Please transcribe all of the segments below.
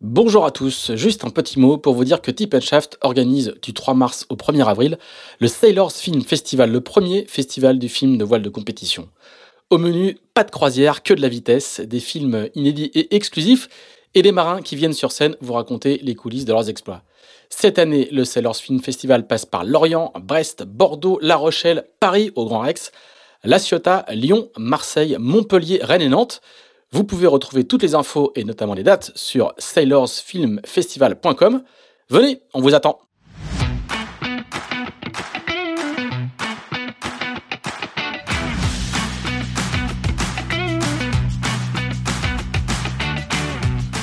Bonjour à tous, juste un petit mot pour vous dire que Tip Shaft organise du 3 mars au 1er avril le Sailors Film Festival, le premier festival du film de voile de compétition. Au menu, pas de croisière, que de la vitesse, des films inédits et exclusifs, et des marins qui viennent sur scène vous raconter les coulisses de leurs exploits. Cette année, le Sailors Film Festival passe par Lorient, Brest, Bordeaux, La Rochelle, Paris au Grand Rex, La Ciotat, Lyon, Marseille, Montpellier, Rennes et Nantes. Vous pouvez retrouver toutes les infos et notamment les dates sur sailorsfilmfestival.com. Venez, on vous attend.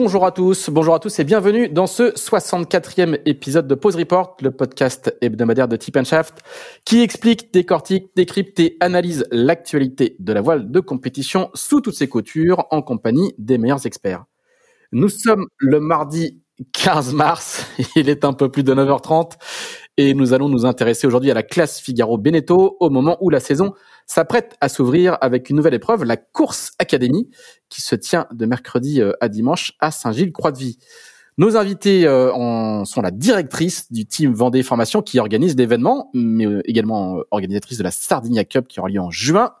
Bonjour à tous, bonjour à tous et bienvenue dans ce 64e épisode de Pause Report, le podcast hebdomadaire de Tip Shaft qui explique, décortique, décrypte et analyse l'actualité de la voile de compétition sous toutes ses coutures en compagnie des meilleurs experts. Nous sommes le mardi 15 mars, il est un peu plus de 9h30 et nous allons nous intéresser aujourd'hui à la classe Figaro Beneteau au moment où la saison s'apprête à s'ouvrir avec une nouvelle épreuve, la course académie, qui se tient de mercredi euh, à dimanche à Saint-Gilles-Croix-de-Vie. Nos invités euh, en sont la directrice du team Vendée Formation qui organise l'événement, mais euh, également organisatrice de la Sardinia Cup qui aura lieu en juin.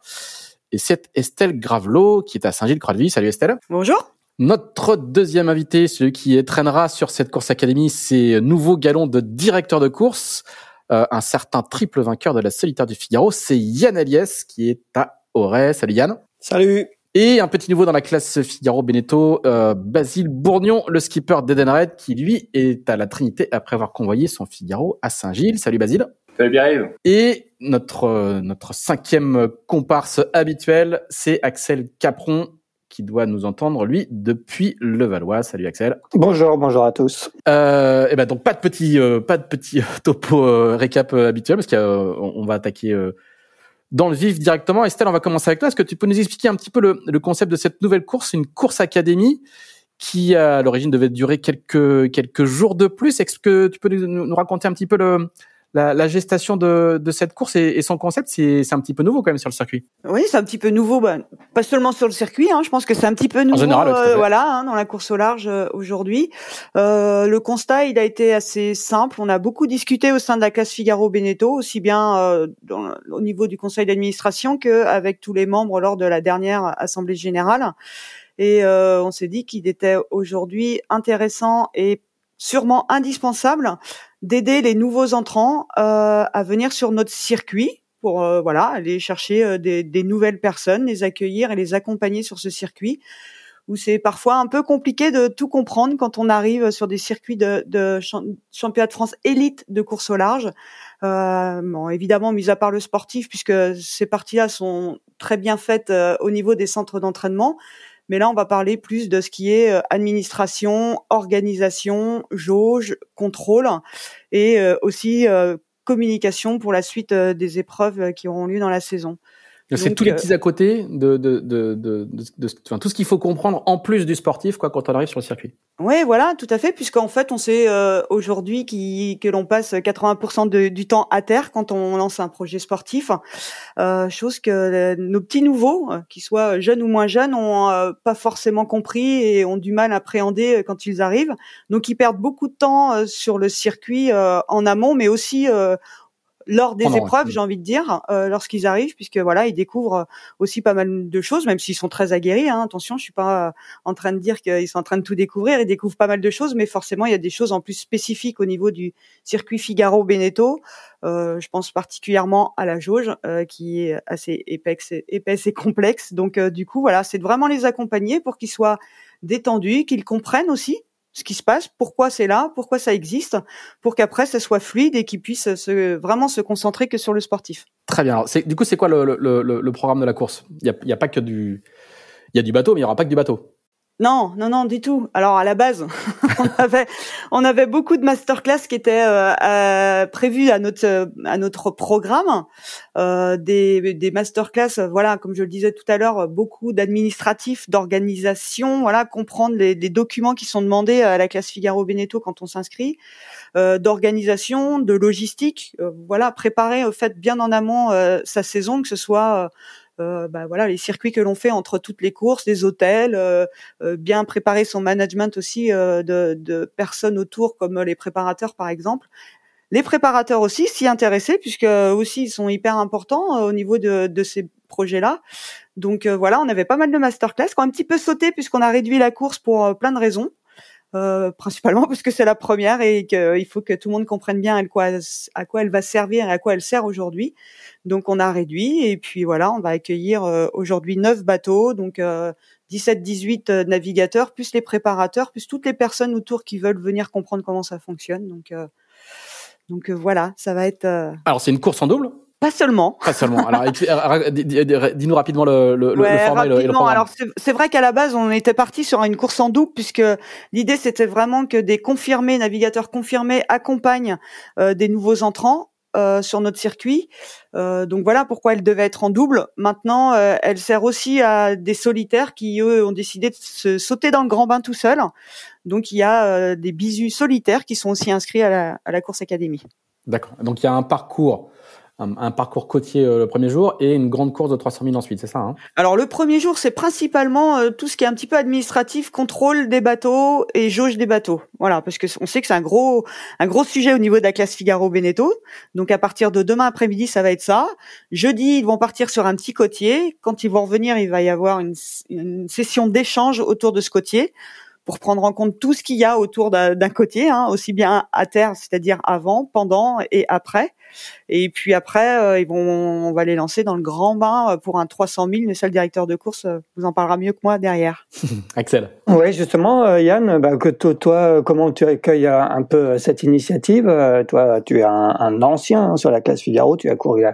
Et c'est Estelle Gravelot qui est à Saint-Gilles-Croix-de-Vie. Salut Estelle. Bonjour. Notre deuxième invité, celui qui traînera sur cette course académie, c'est nouveau galon de directeur de course. Euh, un certain triple vainqueur de la solitaire du Figaro, c'est Yann Aliès qui est à Auray. Salut Yann. Salut. Et un petit nouveau dans la classe Figaro Beneteau, euh, Basile Bourgnon, le skipper d'Eden Red, qui lui est à la Trinité après avoir convoyé son Figaro à Saint-Gilles. Salut Basile. Salut Pierre. Et notre euh, notre cinquième comparse habituel, c'est Axel Capron, qui doit nous entendre, lui, depuis Levallois. Salut Axel. Bonjour, bonjour à tous. Euh, et eh ben donc pas de petit, euh, pas de petit topo euh, récap euh, habituel parce qu'on va attaquer dans le vif directement. Estelle, on va commencer avec toi. Est-ce que tu peux nous expliquer un petit peu le, le concept de cette nouvelle course, une course académie qui à l'origine devait durer quelques quelques jours de plus? Est-ce que tu peux nous, nous raconter un petit peu le la, la, gestation de, de cette course et, et son concept, c'est un petit peu nouveau quand même sur le circuit. Oui, c'est un petit peu nouveau, bah, pas seulement sur le circuit. Hein, je pense que c'est un petit peu nouveau, général, euh, voilà, hein, dans la course au large euh, aujourd'hui. Euh, le constat, il a été assez simple. On a beaucoup discuté au sein de la classe Figaro Beneteau, aussi bien euh, dans, au niveau du conseil d'administration qu'avec tous les membres lors de la dernière assemblée générale. Et euh, on s'est dit qu'il était aujourd'hui intéressant et sûrement indispensable d'aider les nouveaux entrants euh, à venir sur notre circuit pour euh, voilà aller chercher euh, des, nouvelles personnes, les accueillir et les accompagner sur ce circuit où c'est parfois un peu compliqué de tout comprendre quand on arrive sur des circuits de, de championnat de France élite de course au large. Euh, bon, évidemment, mis à part le sportif, puisque ces parties-là sont très bien faites au niveau des centres d'entraînement, mais là, on va parler plus de ce qui est euh, administration, organisation, jauge, contrôle et euh, aussi euh, communication pour la suite des épreuves qui auront lieu dans la saison. C'est tous les petits à côté de, de, de, de, de enfin, tout ce qu'il faut comprendre en plus du sportif quoi quand on arrive sur le circuit. Oui, voilà, tout à fait, puisqu'en fait, on sait euh, aujourd'hui que l'on passe 80% de, du temps à terre quand on lance un projet sportif, euh, chose que euh, nos petits nouveaux, euh, qu'ils soient jeunes ou moins jeunes, ont euh, pas forcément compris et ont du mal à appréhender quand ils arrivent. Donc, ils perdent beaucoup de temps sur le circuit en amont, mais aussi lors des épreuves, j'ai envie de dire, euh, lorsqu'ils arrivent, puisque voilà, ils découvrent aussi pas mal de choses, même s'ils sont très aguerris. Hein, attention, je suis pas en train de dire qu'ils sont en train de tout découvrir. Ils découvrent pas mal de choses, mais forcément, il y a des choses en plus spécifiques au niveau du circuit Figaro Beneteau. Euh, je pense particulièrement à la jauge, euh, qui est assez épaisse, épaisse et complexe. Donc, euh, du coup, voilà, c'est de vraiment les accompagner pour qu'ils soient détendus, qu'ils comprennent aussi ce qui se passe, pourquoi c'est là, pourquoi ça existe, pour qu'après ça soit fluide et qu'ils puissent se, vraiment se concentrer que sur le sportif. Très bien. Alors, du coup, c'est quoi le, le, le, le, programme de la course? Il n'y a, a, pas que du, il y a du bateau, mais il y aura pas que du bateau. Non, non, non, du tout. Alors à la base, on avait, on avait beaucoup de masterclass qui étaient euh, euh, prévus à notre à notre programme, euh, des, des masterclass, voilà, comme je le disais tout à l'heure, beaucoup d'administratifs, d'organisation, voilà, comprendre les, documents qui sont demandés à la classe Figaro Beneteau quand on s'inscrit, euh, d'organisation, de logistique, euh, voilà, préparer au fait bien en amont euh, sa saison, que ce soit bah, voilà les circuits que l'on fait entre toutes les courses, les hôtels, euh, euh, bien préparer son management aussi de, de, personnes autour comme les préparateurs par exemple. Les préparateurs aussi s'y intéresser puisque aussi ils sont hyper importants au niveau de, de ces projets-là. Donc voilà, on avait pas mal de masterclass, qui ont un petit peu sauté puisqu'on a réduit la course pour plein de raisons. Euh, principalement parce que c'est la première et qu'il faut que tout le monde comprenne bien à quoi, elle va servir et à quoi elle sert aujourd'hui. Donc on a réduit et puis voilà, on va accueillir euh, aujourd'hui neuf bateaux, donc 17-18 euh, navigateurs, plus les préparateurs, plus toutes les personnes autour qui veulent venir comprendre comment ça fonctionne. Donc donc voilà, ça va être. Alors c'est une course en double? Pas seulement. Pas seulement. Alors, dis-nous rapidement le, le, ouais, le format rapidement. et le, programme. Alors, c'est vrai qu'à la base, on était parti sur une course en double, puisque l'idée, c'était vraiment que des confirmés, navigateurs confirmés, accompagnent euh, des nouveaux entrants. Euh, sur notre circuit. Euh, donc voilà pourquoi elle devait être en double. Maintenant, euh, elle sert aussi à des solitaires qui, eux, ont décidé de se sauter dans le grand bain tout seul. Donc il y a euh, des bisus solitaires qui sont aussi inscrits à la, à la course académie. D'accord. Donc il y a un parcours un, parcours côtier euh, le premier jour et une grande course de 300 000 ensuite, c'est ça hein? Alors le premier jour, c'est principalement euh, tout ce qui est un petit peu administratif, contrôle des bateaux et jauge des bateaux. Voilà, parce que on sait que c'est un gros un gros sujet au niveau de la classe Figaro Beneteau. Donc à partir de demain après-midi, ça va être ça. Jeudi, ils vont partir sur un petit côtier. Quand ils vont revenir, il va y avoir une, une session d'échange autour de ce côtier pour prendre en compte tout ce qu'il y a autour d'un côtier, hein, aussi bien à terre, c'est-à-dire avant, pendant et après. Et puis après, euh, ils vont, on va les lancer dans le grand bain euh, pour un 300 000. Le seul directeur de course euh, vous en parlera mieux que moi derrière. Axel. Oui, justement, Yann, bah, que toi, comment tu accueilles un peu cette initiative Toi, tu es un, ancien hein, sur la classe Figaro. Tu as couru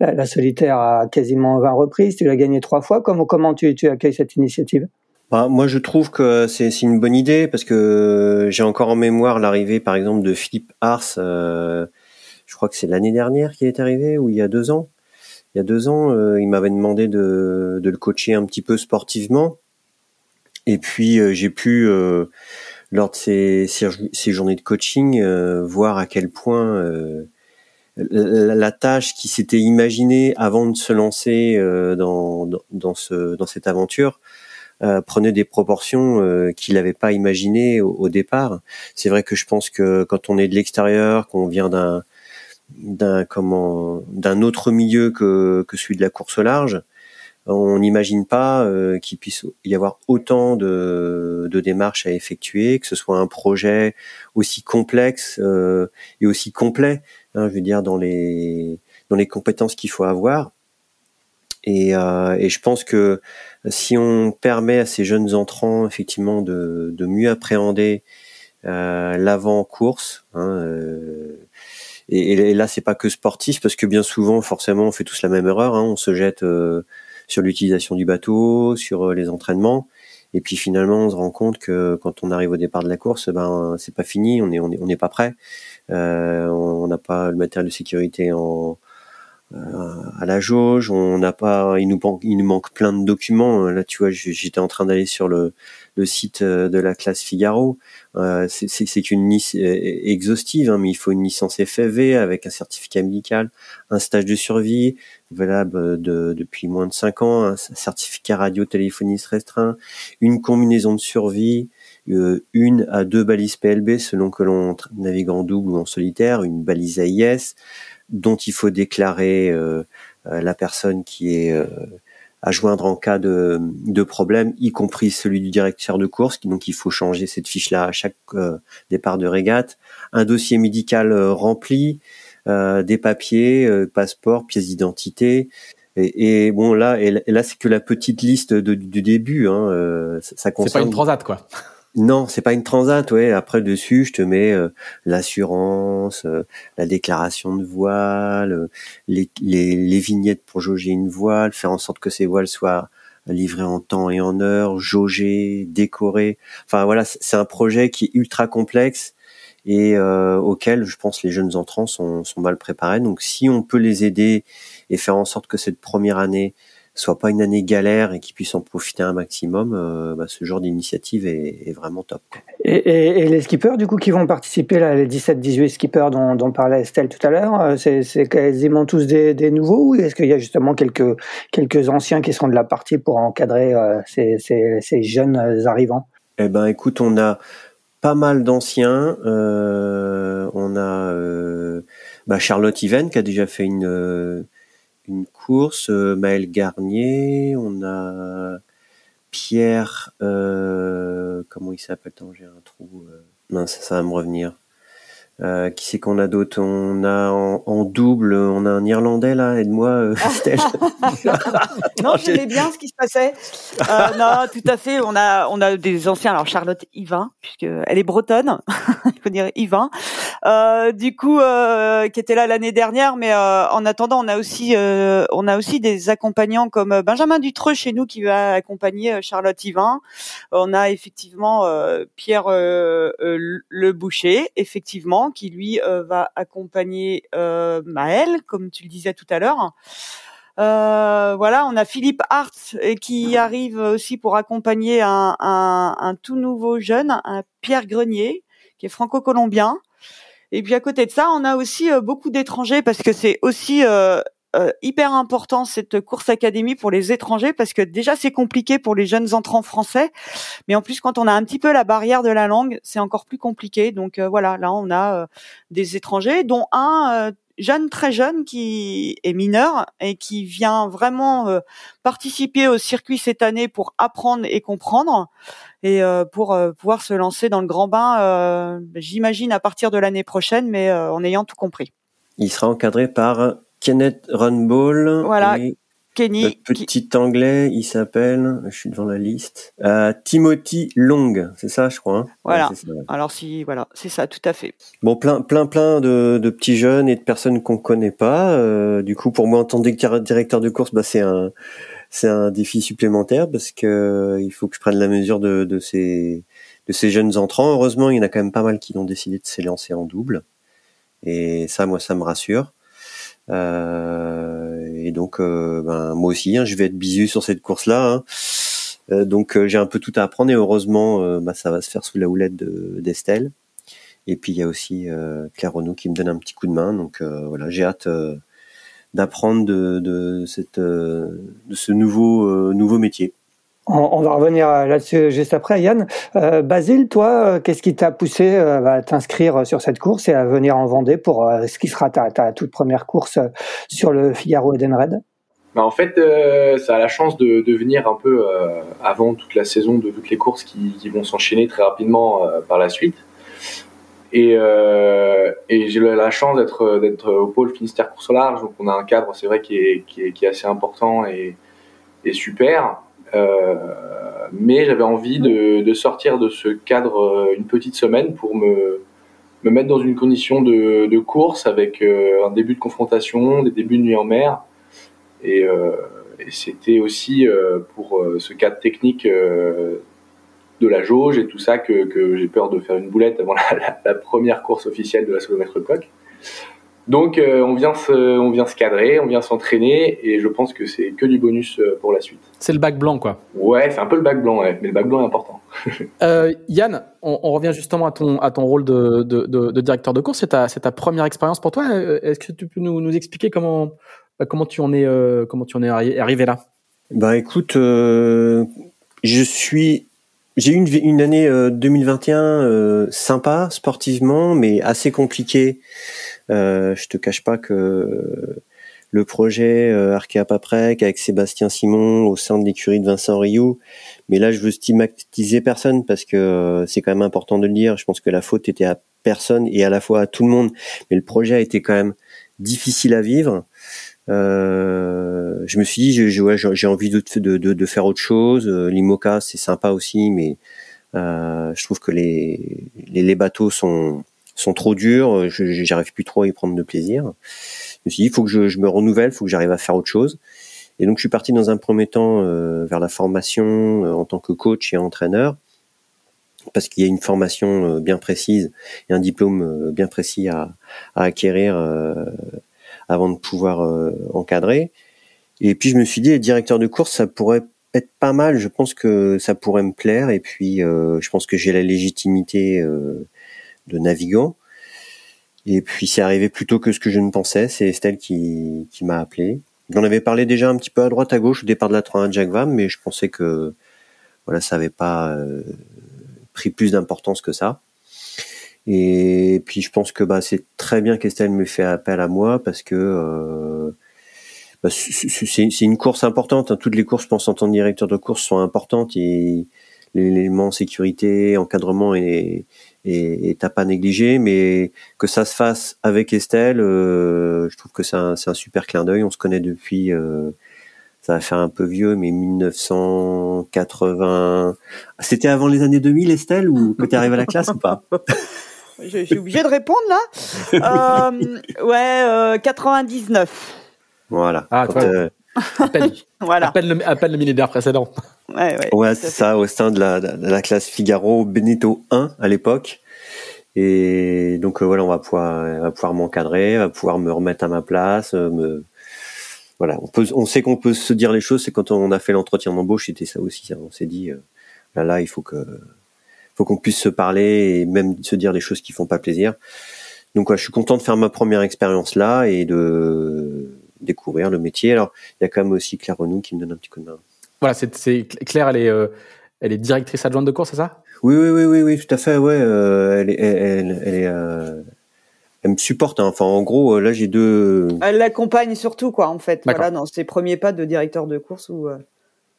la, solitaire à quasiment 20 reprises. Tu l'as gagné trois fois. Comment, comment tu, tu accueilles cette initiative? Bah, moi, je trouve que c'est une bonne idée parce que j'ai encore en mémoire l'arrivée, par exemple, de Philippe Ars. Euh, je crois que c'est l'année dernière qui est arrivé ou il y a deux ans. Il y a deux ans, euh, il m'avait demandé de, de, le coacher un petit peu sportivement. Et puis, euh, j'ai pu, euh, lors de ces, ces, journées de coaching, voir à quel point la, la, tâche qui s'était imaginée avant de se lancer dans, dans, dans, ce, dans cette aventure euh, prenait des proportions euh, qu'il n'avait pas imaginées au, départ. C'est vrai que je pense que quand on est de l'extérieur, qu'on vient d'un d'un comment d'un autre milieu que, que celui de la course large, on n'imagine pas euh, qu'il puisse y avoir autant de, de, démarches à effectuer, que ce soit un projet aussi complexe euh, et aussi complet, hein, je veux dire dans les dans les compétences qu'il faut avoir. Et, euh, et, je pense que si on permet à ces jeunes entrants effectivement de, de mieux appréhender euh, l'avant-course, hein, euh, et, et, là c'est pas que sportif parce que bien souvent forcément on fait tous la même erreur, hein, on se jette euh, sur l'utilisation du bateau, sur euh, les entraînements, et puis finalement on se rend compte que quand on arrive au départ de la course, ben c'est pas fini, on est on est on n'est pas prêt, euh, on n'a pas le matériel de sécurité en à la jauge, on n'a pas, il nous, manque, il nous manque plein de documents. Là, tu vois, j'étais en train d'aller sur le, le, site euh, de la classe Figaro. Euh, c'est qu'une liste euh, exhaustive, hein, mais il faut une licence FFV avec un certificat médical, un stage de survie valable de, depuis moins de 5 ans, un certificat radio-téléphoniste restreint, une combinaison de survie, euh, une à deux balises PLB selon que l'on navigue en double ou en solitaire, une balise AIS, dont il faut déclarer euh, euh, la personne qui est euh, à joindre en cas de, de, problème, y compris celui du directeur de course. Donc il faut changer cette fiche-là à chaque départ de régate. Un dossier médical rempli, des papiers, passeport, pièces d'identité. Et, bon là, et, là c'est que la petite liste du début. Hein, ça, concerne. C'est pas une transat quoi. Non, c'est pas une transat, ouais. Après dessus, je te mets euh, l'assurance, euh, la déclaration de voile, euh, les, les, les, vignettes pour jauger une voile, faire en sorte que ces voiles soient livré en temps et en heure, jaugé, décoré. Enfin voilà, c'est un projet qui est ultra complexe et euh, auquel je pense les jeunes entrants sont, sont mal préparés. Donc si on peut les aider et faire en sorte que cette première année soit pas une année galère et qu'ils puissent en profiter un maximum, euh, bah, ce genre d'initiative est, est, vraiment top. Et, et, et, les skippers, du coup, qui vont participer, là, les 17-18 skippers dont, dont, parlait Estelle tout à l'heure, euh, c'est quasiment tous des, des nouveaux ou est-ce qu'il y a justement quelques, quelques anciens qui seront de la partie pour encadrer euh, ces, ces, ces, jeunes arrivants? Eh ben, écoute, on a pas mal d'anciens. Euh, on a bah, Charlotte Yven qui a déjà fait une une course, euh, Maël Garnier, on a Pierre, euh, comment il s'appelle? J'ai un trou. Euh, mince, ça va me revenir. Euh, qui c'est qu'on a d'autres On a en, double, on a un Irlandais là, aide-moi, euh, non, j'aimais bien ce qui se passait. Euh, non, tout à fait. On a, on a des anciens. Alors Charlotte Yvain, puisque elle est bretonne, il faut dire Yvain. Euh, du coup, euh, qui était là l'année dernière, mais en attendant, on a aussi, on a aussi des accompagnants comme Benjamin Dutreux chez nous qui va accompagner Charlotte Yvain. On a effectivement Pierre Le Boucher, effectivement qui lui euh, va accompagner euh, Maël, comme tu le disais tout à l'heure. Euh, voilà, on a Philippe Hart qui arrive aussi pour accompagner un, tout nouveau jeune, un Pierre Grenier, qui est franco-colombien. Et puis à côté de ça, on a aussi beaucoup d'étrangers parce que c'est aussi euh, hyper important cette course académie pour les étrangers parce que déjà c'est compliqué pour les jeunes entrants français, mais en plus quand on a un petit peu la barrière de la langue, c'est encore plus compliqué. Donc euh, voilà, là on a euh, des étrangers, dont un jeune très jeune qui est mineur et qui vient vraiment participer au circuit cette année pour apprendre et comprendre et pour pouvoir se lancer dans le grand bain. J'imagine à partir de l'année prochaine, mais en ayant tout compris. Il sera encadré par Kenneth Runball. Voilà. Kenny. petit anglais, il s'appelle, je suis devant la liste, euh, Timothy Long, c'est ça, je crois. Hein voilà. Alors si, voilà, c'est ça, tout à fait. Bon, plein, plein, plein de, de petits jeunes et de personnes qu'on connaît pas. Euh, du coup, pour moi, en tant que directeur de course, bah, c'est un, c'est un défi supplémentaire parce que euh, il faut que je prenne la mesure de, de ces, de ces jeunes entrants. Heureusement, il y en a quand même pas mal qui ont décidé de s'élancer en double. Et ça, moi, ça me rassure. Euh, et donc, euh, ben, moi aussi, hein, je vais être bisu sur cette course-là. Hein. Euh, donc, j'ai un peu tout à apprendre et heureusement, bah, ça va se faire sous la houlette d'Estelle. et puis, il y a aussi Claire Renaud qui me donne un petit coup de main. Donc, voilà, j'ai hâte d'apprendre de, de, cette, de ce nouveau, nouveau métier. On, va revenir là-dessus juste après. Yann, euh, Basile, toi, euh, qu'est-ce qui t'a poussé euh, à t'inscrire sur cette course et à venir en Vendée pour ce qui sera ta, toute première course sur le Figaro Edenred bah en fait, ça a la chance de, venir un peu avant toute la saison de toutes les courses qui, vont s'enchaîner très rapidement par la suite. Et, j'ai la chance d'être au pôle Finistère course large, donc on a un cadre, c'est vrai, qui est, assez important et super. Euh, mais j'avais envie de, de, sortir de ce cadre euh, une petite semaine pour me, me mettre dans une condition de, de course avec euh, un début de confrontation, des débuts de nuit en mer. Et, et c'était aussi pour ce cadre technique de la jauge et tout ça que, que j'ai peur de faire une boulette avant la, première course officielle de la solomètre coq. Donc euh, on vient se, on vient se cadrer, on vient s'entraîner et je pense que c'est que du bonus euh, pour la suite. C'est le bac blanc quoi. Ouais, c'est un peu le bac blanc, ouais, mais le bac blanc est important. euh, Yann, on, on, revient justement à ton à ton rôle de, de, de, de directeur de course. C'est ta, ta première expérience pour toi. Est-ce que tu peux nous, nous expliquer comment comment tu en es comment tu en es arrivé là? Bah écoute, je suis j'ai eu une, une, année 2021 sympa sportivement, mais assez compliquée euh, je te cache pas que le projet euh, Arkea Paprec avec Sébastien Simon au sein de l'écurie de Vincent Rioux. Mais là, je veux stigmatiser personne parce que euh, c'est quand même important de le dire. Je pense que la faute était à personne et à la fois à tout le monde. Mais le projet a été quand même difficile à vivre. Euh, je me suis dit, j'ai envie de, de, faire autre chose. Euh, L'IMOCA, c'est sympa aussi, mais je trouve que les, les, les bateaux sont sont trop durs, euh, j'arrive plus trop à y prendre de plaisir. Je me suis dit, il faut que je, me renouvelle, il faut que j'arrive à faire autre chose. Et donc je suis parti dans un premier temps vers la formation en tant que coach et entraîneur parce qu'il y a une formation bien précise et un diplôme bien précis à, acquérir avant de pouvoir encadrer. Et puis je me suis dit, directeur de course, ça pourrait être pas mal. Je pense que ça pourrait me plaire. Et puis euh, je pense que j'ai la légitimité euh, de navigant. Et puis c'est arrivé plus tôt que ce que je ne pensais. C'est Estelle qui, m'a appelé. J'en avais parlé déjà un petit peu à droite à gauche au départ de la 31 Jack Vam, mais je pensais que voilà, ça avait pas euh, pris plus d'importance que ça. Et puis je pense que bah, c'est très bien qu'Estelle me fait appel à moi parce que bah, c'est une course importante. Hein. Toutes les courses, je pense, en tant que directeur de course, sont importantes. Et l'élément sécurité, encadrement est, est, à pas négliger. Mais que ça se fasse avec Estelle, euh, je trouve que c'est un, un, super clin d'œil. On se connaît depuis, euh, ça va faire un peu vieux, mais 1980. C'était avant les années 2000, Estelle, ou que tu arrives à la classe ou pas? Je suis obligée de répondre là. Euh, ouais, 99. Voilà. Ah, euh, à peine, voilà. le, le millénaire précédent. Ouais, ouais, ouais c'est ça, au sein de la, de la classe Figaro Benito 1 à l'époque. Et donc euh, voilà, on va pouvoir, on va pouvoir m'encadrer, on va pouvoir me remettre à ma place, euh, me voilà, on peut, on sait qu'on peut se dire les choses. C'est quand on a fait l'entretien d'embauche, c'était ça aussi. Hein. On s'est dit, là, là, il faut que, faut qu'on puisse se parler et même se dire des choses qui font pas plaisir. Donc, ouais, je suis content de faire ma première expérience là et de découvrir le métier. Alors, il y a quand même aussi Claire Renou qui me donne un petit coup de main. Voilà, c'est Claire, elle est, euh, elle est directrice adjointe de course, c'est ça? Oui, oui, oui, oui, oui, tout à fait. Ouais, euh, elle, est, elle, elle, est, euh, elle me supporte. Hein. Enfin, en gros, là, j'ai deux. Elle l'accompagne surtout, quoi, en fait. Voilà, dans ses premiers pas de directeur de course où,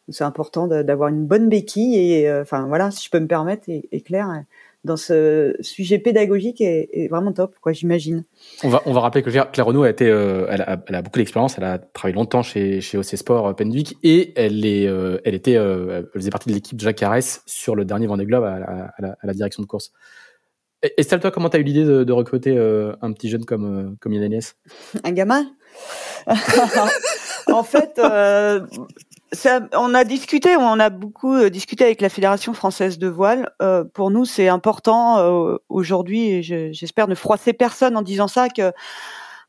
c'est important d'avoir une bonne béquille et, enfin, voilà, si je peux me permettre, et, et Claire dans ce sujet pédagogique est, vraiment top, quoi, j'imagine. On va, on va rappeler que Claire Renaud a été, euh, elle, a, elle, a, beaucoup d'expérience, elle a travaillé longtemps chez, chez OC Sport euh, Penduic et elle est, euh, elle était, elle faisait partie de l'équipe de Jacques Carès sur le dernier Vendée Globe à, à, à, la, direction de course. Estelle, toi, comment t'as eu l'idée de, de, recruter un petit jeune comme, comme Yann Agnès? Un gamin? En fait, on a discuté, on a beaucoup euh, discuté avec la Fédération française de voile. Euh, pour nous, c'est important euh, aujourd'hui, j'espère ne froisser personne en disant ça, que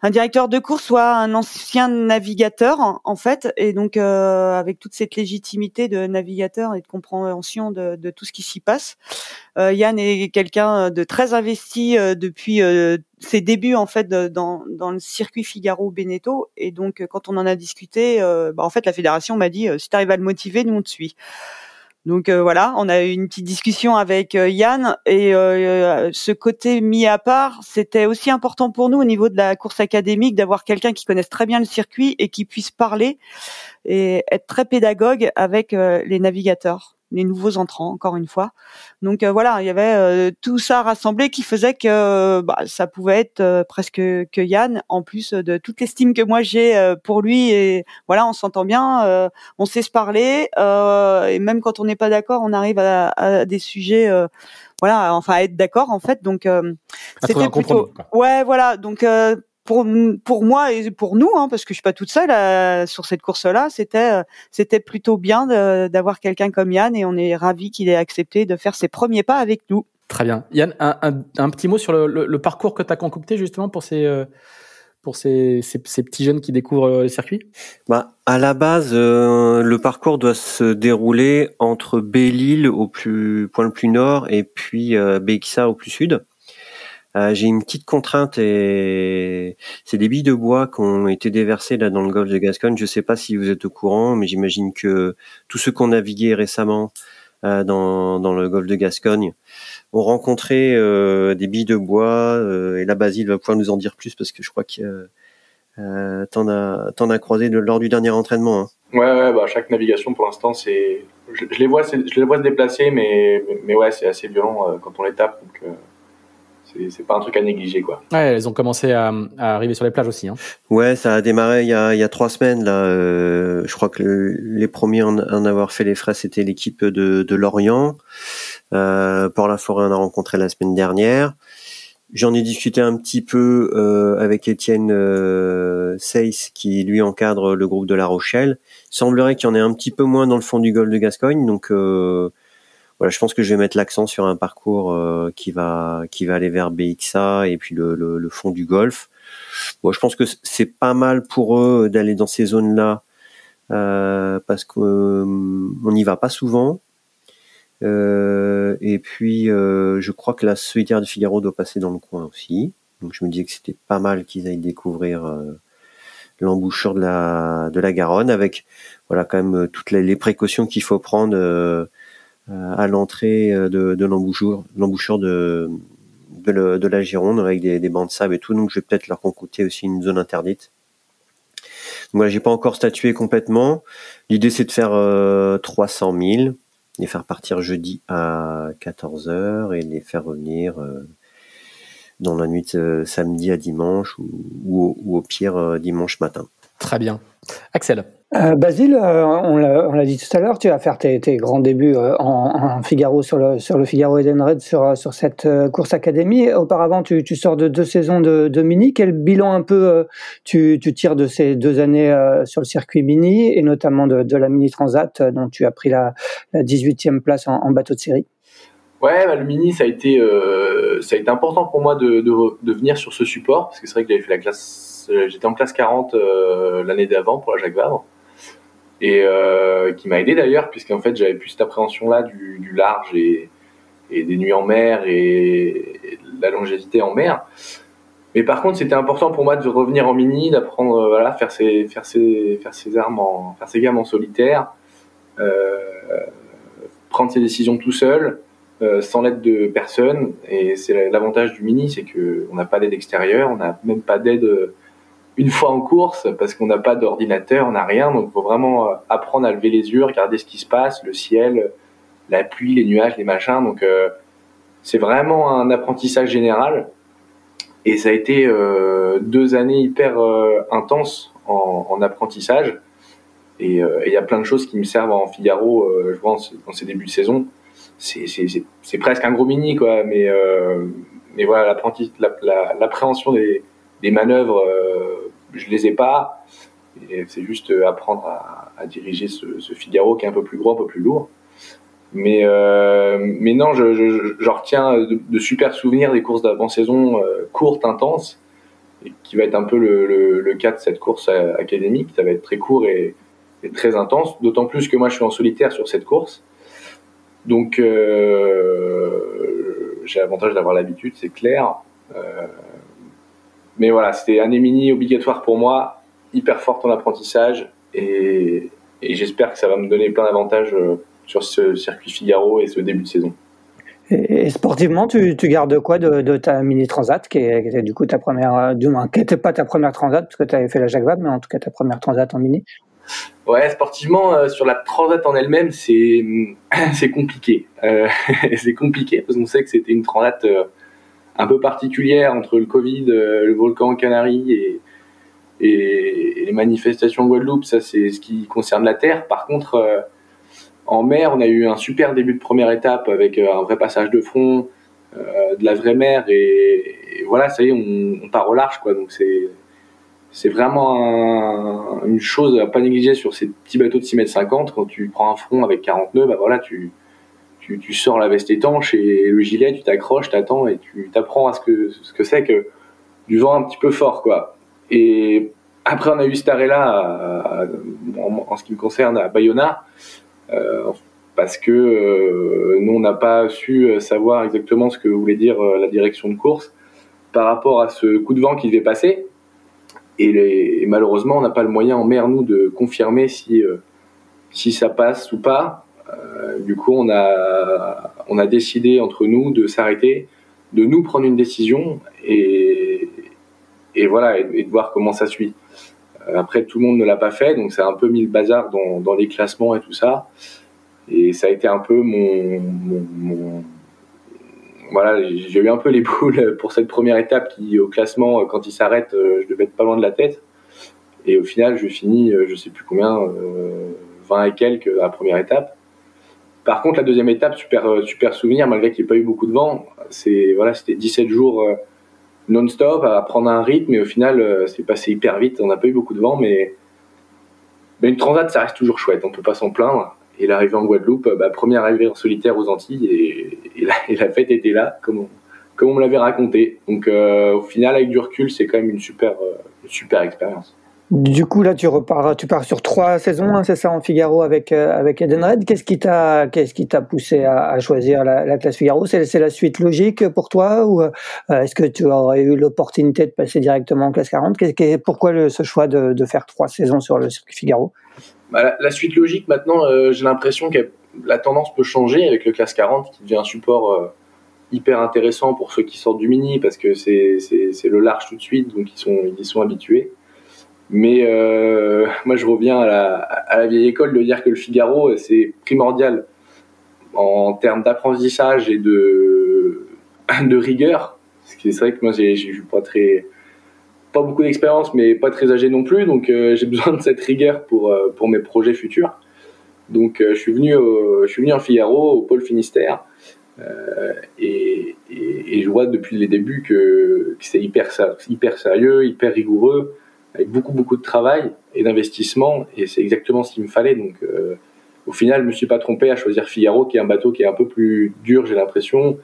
un directeur de course soit un ancien navigateur en, fait, et donc euh, avec toute cette légitimité de navigateur et de compréhension de, de tout ce qui s'y passe. Euh, Yann est quelqu'un de très investi euh, depuis euh, ses débuts en fait dans, le circuit Figaro Beneteau, et donc quand on en a discuté, bah, en fait la fédération m'a dit si tu arrives à le motiver, nous on te suit. Donc euh, voilà, on a eu une petite discussion avec euh, Yann et euh, ce côté mis à part, c'était aussi important pour nous au niveau de la course académique d'avoir quelqu'un qui connaisse très bien le circuit et qui puisse parler et être très pédagogue avec les navigateurs les nouveaux entrants, encore une fois. Donc euh, voilà, il y avait euh, tout ça rassemblé qui faisait que bah, ça pouvait être euh, presque que Yann, en plus de toute l'estime que moi j'ai pour lui. Et voilà, on s'entend bien, on sait se parler, et même quand on n'est pas d'accord, on arrive à, à des sujets voilà, enfin à être d'accord en fait. Donc c'était plutôt ouais, voilà. Donc pour pour moi et pour nous, hein, parce que je suis pas toute seule euh, sur cette course-là, c'était euh, c'était plutôt bien d'avoir quelqu'un comme Yann et on est ravi qu'il ait accepté de faire ses premiers pas avec nous. Très bien, Yann, un, un, un petit mot sur le, le, parcours que tu as concocté justement pour ces euh, pour ces, ces, ces, petits jeunes qui découvrent le circuit? Bah, À la base, le parcours doit se dérouler entre Belle-Île au plus point le plus nord et puis euh, au plus sud. Euh, j'ai une petite contrainte et c'est des billes de bois qui ont été déversées là dans le golfe de Gascogne. Je ne sais pas si vous êtes au courant, mais j'imagine que tous ceux qui ont navigué récemment euh, dans, dans le golfe de Gascogne ont rencontré euh, des billes de bois et la Basile va pouvoir nous en dire plus parce que je crois que euh, t'en as t'en as croisé lors du dernier entraînement. Hein. Ouais, ouais, bah chaque navigation pour l'instant c'est je, les vois je les vois se déplacer mais mais, ouais c'est assez violent quand on les tape donc c'est pas un truc à négliger quoi. Ouais, elles ont commencé à, à arriver sur les plages aussi. Hein. Ouais, ça a démarré il y a, il y a trois semaines là. Euh, je crois que les premiers en, en, avoir fait les frais, c'était l'équipe de, de Lorient. Euh, Port la Forêt on a rencontré la semaine dernière. J'en ai discuté un petit peu euh, avec Étienne euh, Seyss, qui lui encadre le groupe de La Rochelle. Il semblerait qu'il y en ait un petit peu moins dans le fond du golf de Gascogne, donc euh, voilà, je pense que je vais mettre l'accent sur un parcours euh, qui va qui va aller vers BXA et puis le, le, le fond du golf. Bon, je pense que c'est pas mal pour eux d'aller dans ces zones-là euh, parce qu'on n'y va pas souvent. Euh, et puis, euh, je crois que la solitaire de Figaro doit passer dans le coin aussi. Donc, je me disais que c'était pas mal qu'ils aillent découvrir euh, l'embouchure de la de la Garonne, avec voilà quand même toutes les, les précautions qu'il faut prendre euh, à l'entrée de, de l'embouchure, de la Gironde avec des, des bancs de sable et tout. Donc, je vais peut-être leur concocter aussi une zone interdite. Donc, voilà, j'ai pas encore statué complètement. L'idée, c'est de faire euh, 300 000 les faire partir jeudi à 14h et les faire revenir euh, dans la nuit samedi à dimanche ou, ou, au pire euh, dimanche matin. Très bien. Axel euh, Basile, euh, on l'a dit tout à l'heure, tu vas faire tes, grands débuts euh, en, Figaro sur le, Figaro Edenred sur, sur cette course académie. Auparavant, tu, sors de deux saisons de, mini. Quel bilan un peu tu, tires de ces deux années sur le circuit mini et notamment de, la mini transat dont tu as pris la, la 18e place en, bateau de série? Ouais, bah, le mini, ça a été, important pour moi de, venir sur ce support parce que c'est vrai que j'étais en classe 40 l'année d'avant pour la Jacques Vabre et euh, qui m'a aidé d'ailleurs, puisqu'en fait j'avais plus cette appréhension-là du, large et, des nuits en mer et, et, de la longévité en mer. Mais par contre, c'était important pour moi de revenir en mini, d'apprendre, euh, voilà, faire ses, armes, en, faire ses gammes en solitaire, euh, prendre ses décisions tout seul, sans l'aide de personne. Et c'est l'avantage du mini, c'est que on n'a pas d'aide extérieure, on n'a même pas d'aide une fois en course parce qu'on n'a pas d'ordinateur, on n'a rien, donc il faut vraiment euh, apprendre à lever les yeux, regarder ce qui se passe, le ciel, la pluie, les nuages, les machins. Donc euh, c'est vraiment un apprentissage général et ça a été euh, deux années hyper euh, intenses en, en, apprentissage. Et euh, il y a plein de choses qui me servent en Figaro, je pense, dans ces débuts de saison. C'est presque un gros mini, quoi, mais, mais voilà, l'appréhension la, des des manœuvres, euh, je les ai pas. C'est juste euh, apprendre à, à diriger ce, ce, Figaro qui est un peu plus gros, un peu plus lourd. Mais, euh, mais non, je, je, je retiens de, de, super souvenirs des courses d'avant-saison euh, courtes, intenses, et qui va être un peu le, le, le, cas de cette course académique. Ça va être très court et, et très intense, d'autant plus que moi je suis en solitaire sur cette course. Donc euh, j'ai l'avantage d'avoir l'habitude, c'est clair. Mais voilà, c'était année mini obligatoire pour moi, hyper forte en apprentissage et, et j'espère que ça va me donner plein d'avantages euh, sur ce circuit Figaro et ce début de saison. Et, sportivement, tu, tu, gardes quoi de, de, ta mini transat, qui, est, qui était du coup ta première, euh, du moins, qui n'était pas ta première transat, parce que tu avais fait la Jacques Vabre, mais en tout cas ta première transat en mini? Ouais, sportivement, euh, sur la transat en elle-même, c'est c'est compliqué. Euh, c'est compliqué parce qu'on sait que c'était une transat euh, un peu particulière entre le Covid, euh, le volcan Canaries et, les manifestations Guadeloupe. Ça, c'est ce qui concerne la Terre. Par contre, euh, en mer, on a eu un super début de première étape avec euh, un vrai passage de front, de la vraie mer et, voilà, ça y est, on, part au large, quoi. Donc c'est c'est vraiment un, une chose à pas négliger sur ces petits bateaux de 6 mètres 50 quand tu prends un front avec 40 nœuds bah voilà tu tu, sors la veste étanche et le gilet, tu t'accroches, t'attends et tu t'apprends à ce que ce que c'est que du vent un petit peu fort, quoi. Et après, on a eu arrêt-là, en, en, ce qui me concerne, à Bayona, euh, parce que euh, nous, on n'a pas su savoir exactement ce que voulait dire euh, la direction de course par rapport à ce coup de vent qui devait passer. Et, malheureusement, on n'a pas le moyen en mer, nous, de confirmer si, euh, si ça passe ou pas. Euh, du coup, on a, a décidé entre nous de s'arrêter, de nous prendre une décision et, voilà, et, de voir comment ça suit. Euh, après, tout le monde ne l'a pas fait, donc c'est un peu mis le bazar dans, les classements et tout ça. Et ça a été un peu mon, voilà, j'ai eu un peu les boules pour cette première étape qui, au classement, quand il s'arrête, je devais être pas loin de la tête. Et au final, je finis, je sais plus combien, euh, 20 et quelques à la première étape. Par contre, la deuxième étape, super, super souvenir, malgré qu'il n'y ait pas eu beaucoup de vent. C'est voilà, c'était 17 jours non-stop, à prendre un rythme, et au final, c'est passé hyper vite. On n'a pas eu beaucoup de vent, mais, mais une transat, ça reste toujours chouette. On peut pas s'en plaindre. Et l'arrivée en Guadeloupe, bah, première arrivée en solitaire aux Antilles, et, la, fête était là, comme on, comme on me l'avait raconté. Donc au final, avec du recul, c'est quand même une super, une super expérience. Du coup, là, tu repars, tu pars sur trois saisons, hein, c'est ça, en Figaro avec euh, avec Edenred. Qu'est-ce qui t'a, qu'est-ce qui t'a poussé à, choisir la, classe Figaro? C'est la suite logique pour toi, ou euh, est-ce que tu aurais eu l'opportunité de passer directement en classe 40 Pourquoi ce choix de, faire trois saisons sur le circuit Figaro? Bah, la, suite logique, maintenant, euh, j'ai l'impression que la tendance peut changer avec le classe 40, qui devient un support hyper intéressant pour ceux qui sortent du mini, parce que c'est c'est le large tout de suite, donc ils sont ils y sont habitués. Mais euh, moi, je reviens à la, vieille école de dire que le Figaro, c'est primordial en termes d'apprentissage et de, rigueur. C'est vrai que moi, j'ai eu pas très, pas beaucoup d'expérience, mais pas très âgé non plus. Donc, euh, j'ai besoin de cette rigueur pour, euh, mes projets futurs. Donc, je suis venu, venu en Figaro, au pôle Finistère. Et, je vois depuis les débuts que, que c'est hyper sérieux, hyper rigoureux avec beaucoup beaucoup de travail et d'investissement et c'est exactement ce qu'il me fallait. Donc euh, au final je me suis pas trompé à choisir Figaro qui est un bateau qui est un peu plus dur j'ai l'impression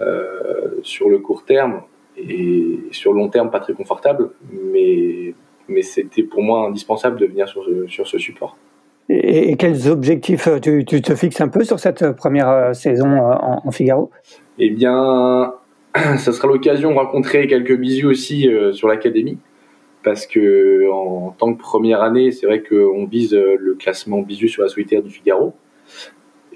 euh, sur le court terme et sur le long terme pas très confortable. Mais mais c'était pour moi indispensable de venir sur ce, sur ce support. Et, quels objectifs euh, tu, tu, te fixes un peu sur cette première saison en, en Figaro? Eh bien, ça sera l'occasion de rencontrer quelques bisous aussi sur l'académie parce que en tant que première année, c'est vrai qu'on vise euh, le classement bisu sur la solitaire du Figaro.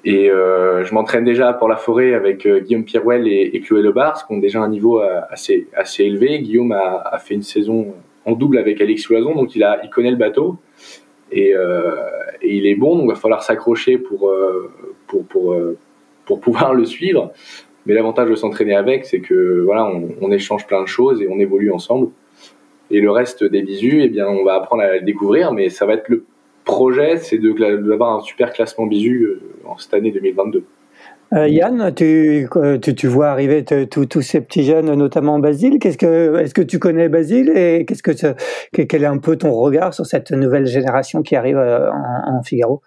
Et euh, je m'entraîne déjà pour la forêt avec euh, Guillaume Pierwell et, et Chloé Lebars, qui ont déjà un niveau assez, élevé. Guillaume a, fait une saison en double avec Alex Loison, donc il, connaît le bateau. Et, il est bon, donc il va falloir s'accrocher pour, pour, pour, pour pouvoir le suivre. Mais l'avantage de s'entraîner avec, c'est que voilà, on échange plein de choses et on évolue ensemble. Et le reste des bisus, eh bien, on va apprendre à le découvrir, mais ça va être le projet, c'est d'avoir un super classement bisu euh, en cette année 2022. Euh, Yann, tu, tu, tu, vois arriver tous ces petits jeunes, notamment Basile. Qu'est-ce que, est-ce que tu connais Basile et qu'est-ce que, quel est un peu ton regard sur cette nouvelle génération qui arrive euh, en, Figaro?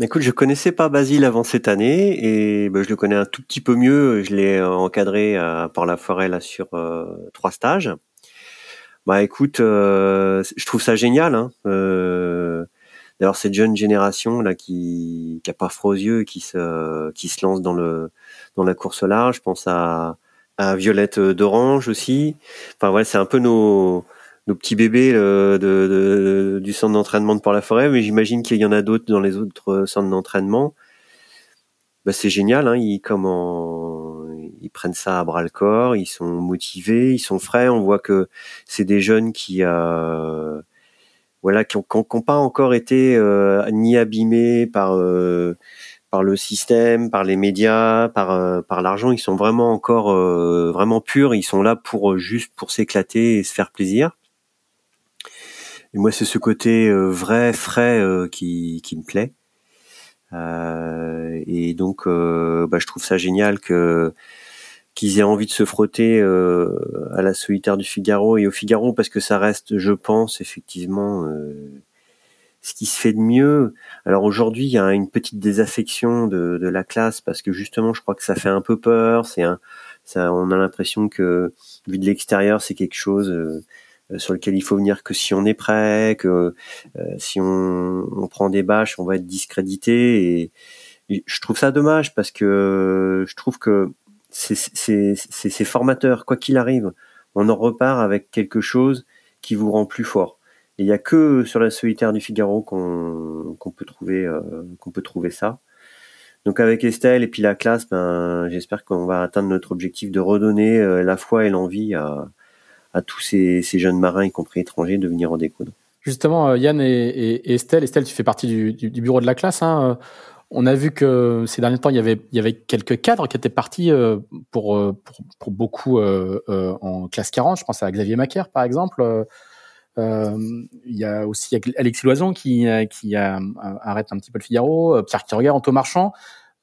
Écoute, je connaissais pas Basile avant cette année et ben, je le connais un tout petit peu mieux. Je l'ai encadré par la forêt là sur trois stages. Bah écoute, euh, je trouve ça génial. Hein, euh, cette jeune génération là qui, qui a pas froid aux yeux, qui se qui se lance dans le dans la course large. Je pense à à Violette d'Orange aussi. Enfin voilà, c'est un peu nos nos petits bébés du centre d'entraînement de Port-la-Forêt, mais j'imagine qu'il y en a d'autres dans les autres centres d'entraînement. Bah, c'est génial, hein, ils, comment, ils prennent ça à bras le corps, ils sont motivés, ils sont frais. On voit que c'est des jeunes qui, euh, voilà, qui n'ont pas encore été euh, ni abîmés par euh, par le système, par les médias, par euh, par l'argent. Ils sont vraiment encore vraiment purs. Ils sont là pour juste pour s'éclater et se faire plaisir. Et moi, c'est ce côté vrai, frais qui qui me plaît. Euh, et donc, euh, bah, je trouve ça génial que qu'ils aient envie de se frotter euh, à la solitaire du Figaro et au Figaro parce que ça reste, je pense, effectivement ce qui se fait de mieux. Alors aujourd'hui, il y a une petite désaffection de, de, la classe parce que justement, je crois que ça fait un peu peur. C'est un, ça, on a l'impression que vu de l'extérieur, c'est quelque chose euh, sur lequel il faut venir que si on est prêt, que euh, si on, on, prend des bâches, on va être discrédité. Et, je trouve ça dommage parce que je trouve que c'est formateur, quoi qu'il arrive. On en repart avec quelque chose qui vous rend plus fort. Il n'y a que sur la solitaire du Figaro qu'on peut trouver euh, qu'on peut trouver ça. Donc avec Estelle et puis la classe, ben, j'espère qu'on va atteindre notre objectif de redonner la foi et l'envie à, tous ces, jeunes marins, y compris étrangers, de venir en découdre. Justement, euh, Yann et, Estelle, Estelle, tu fais partie du, bureau de la classe. Hein. Euh, on a vu que ces derniers temps, il y avait, quelques cadres qui étaient partis euh, pour, pour, beaucoup en classe 40. Je pense à Xavier Macaire, par exemple. il y a aussi Alexis Loison qui, qui arrête un petit peu le Figaro, Pierre Kirger, Anto Marchand.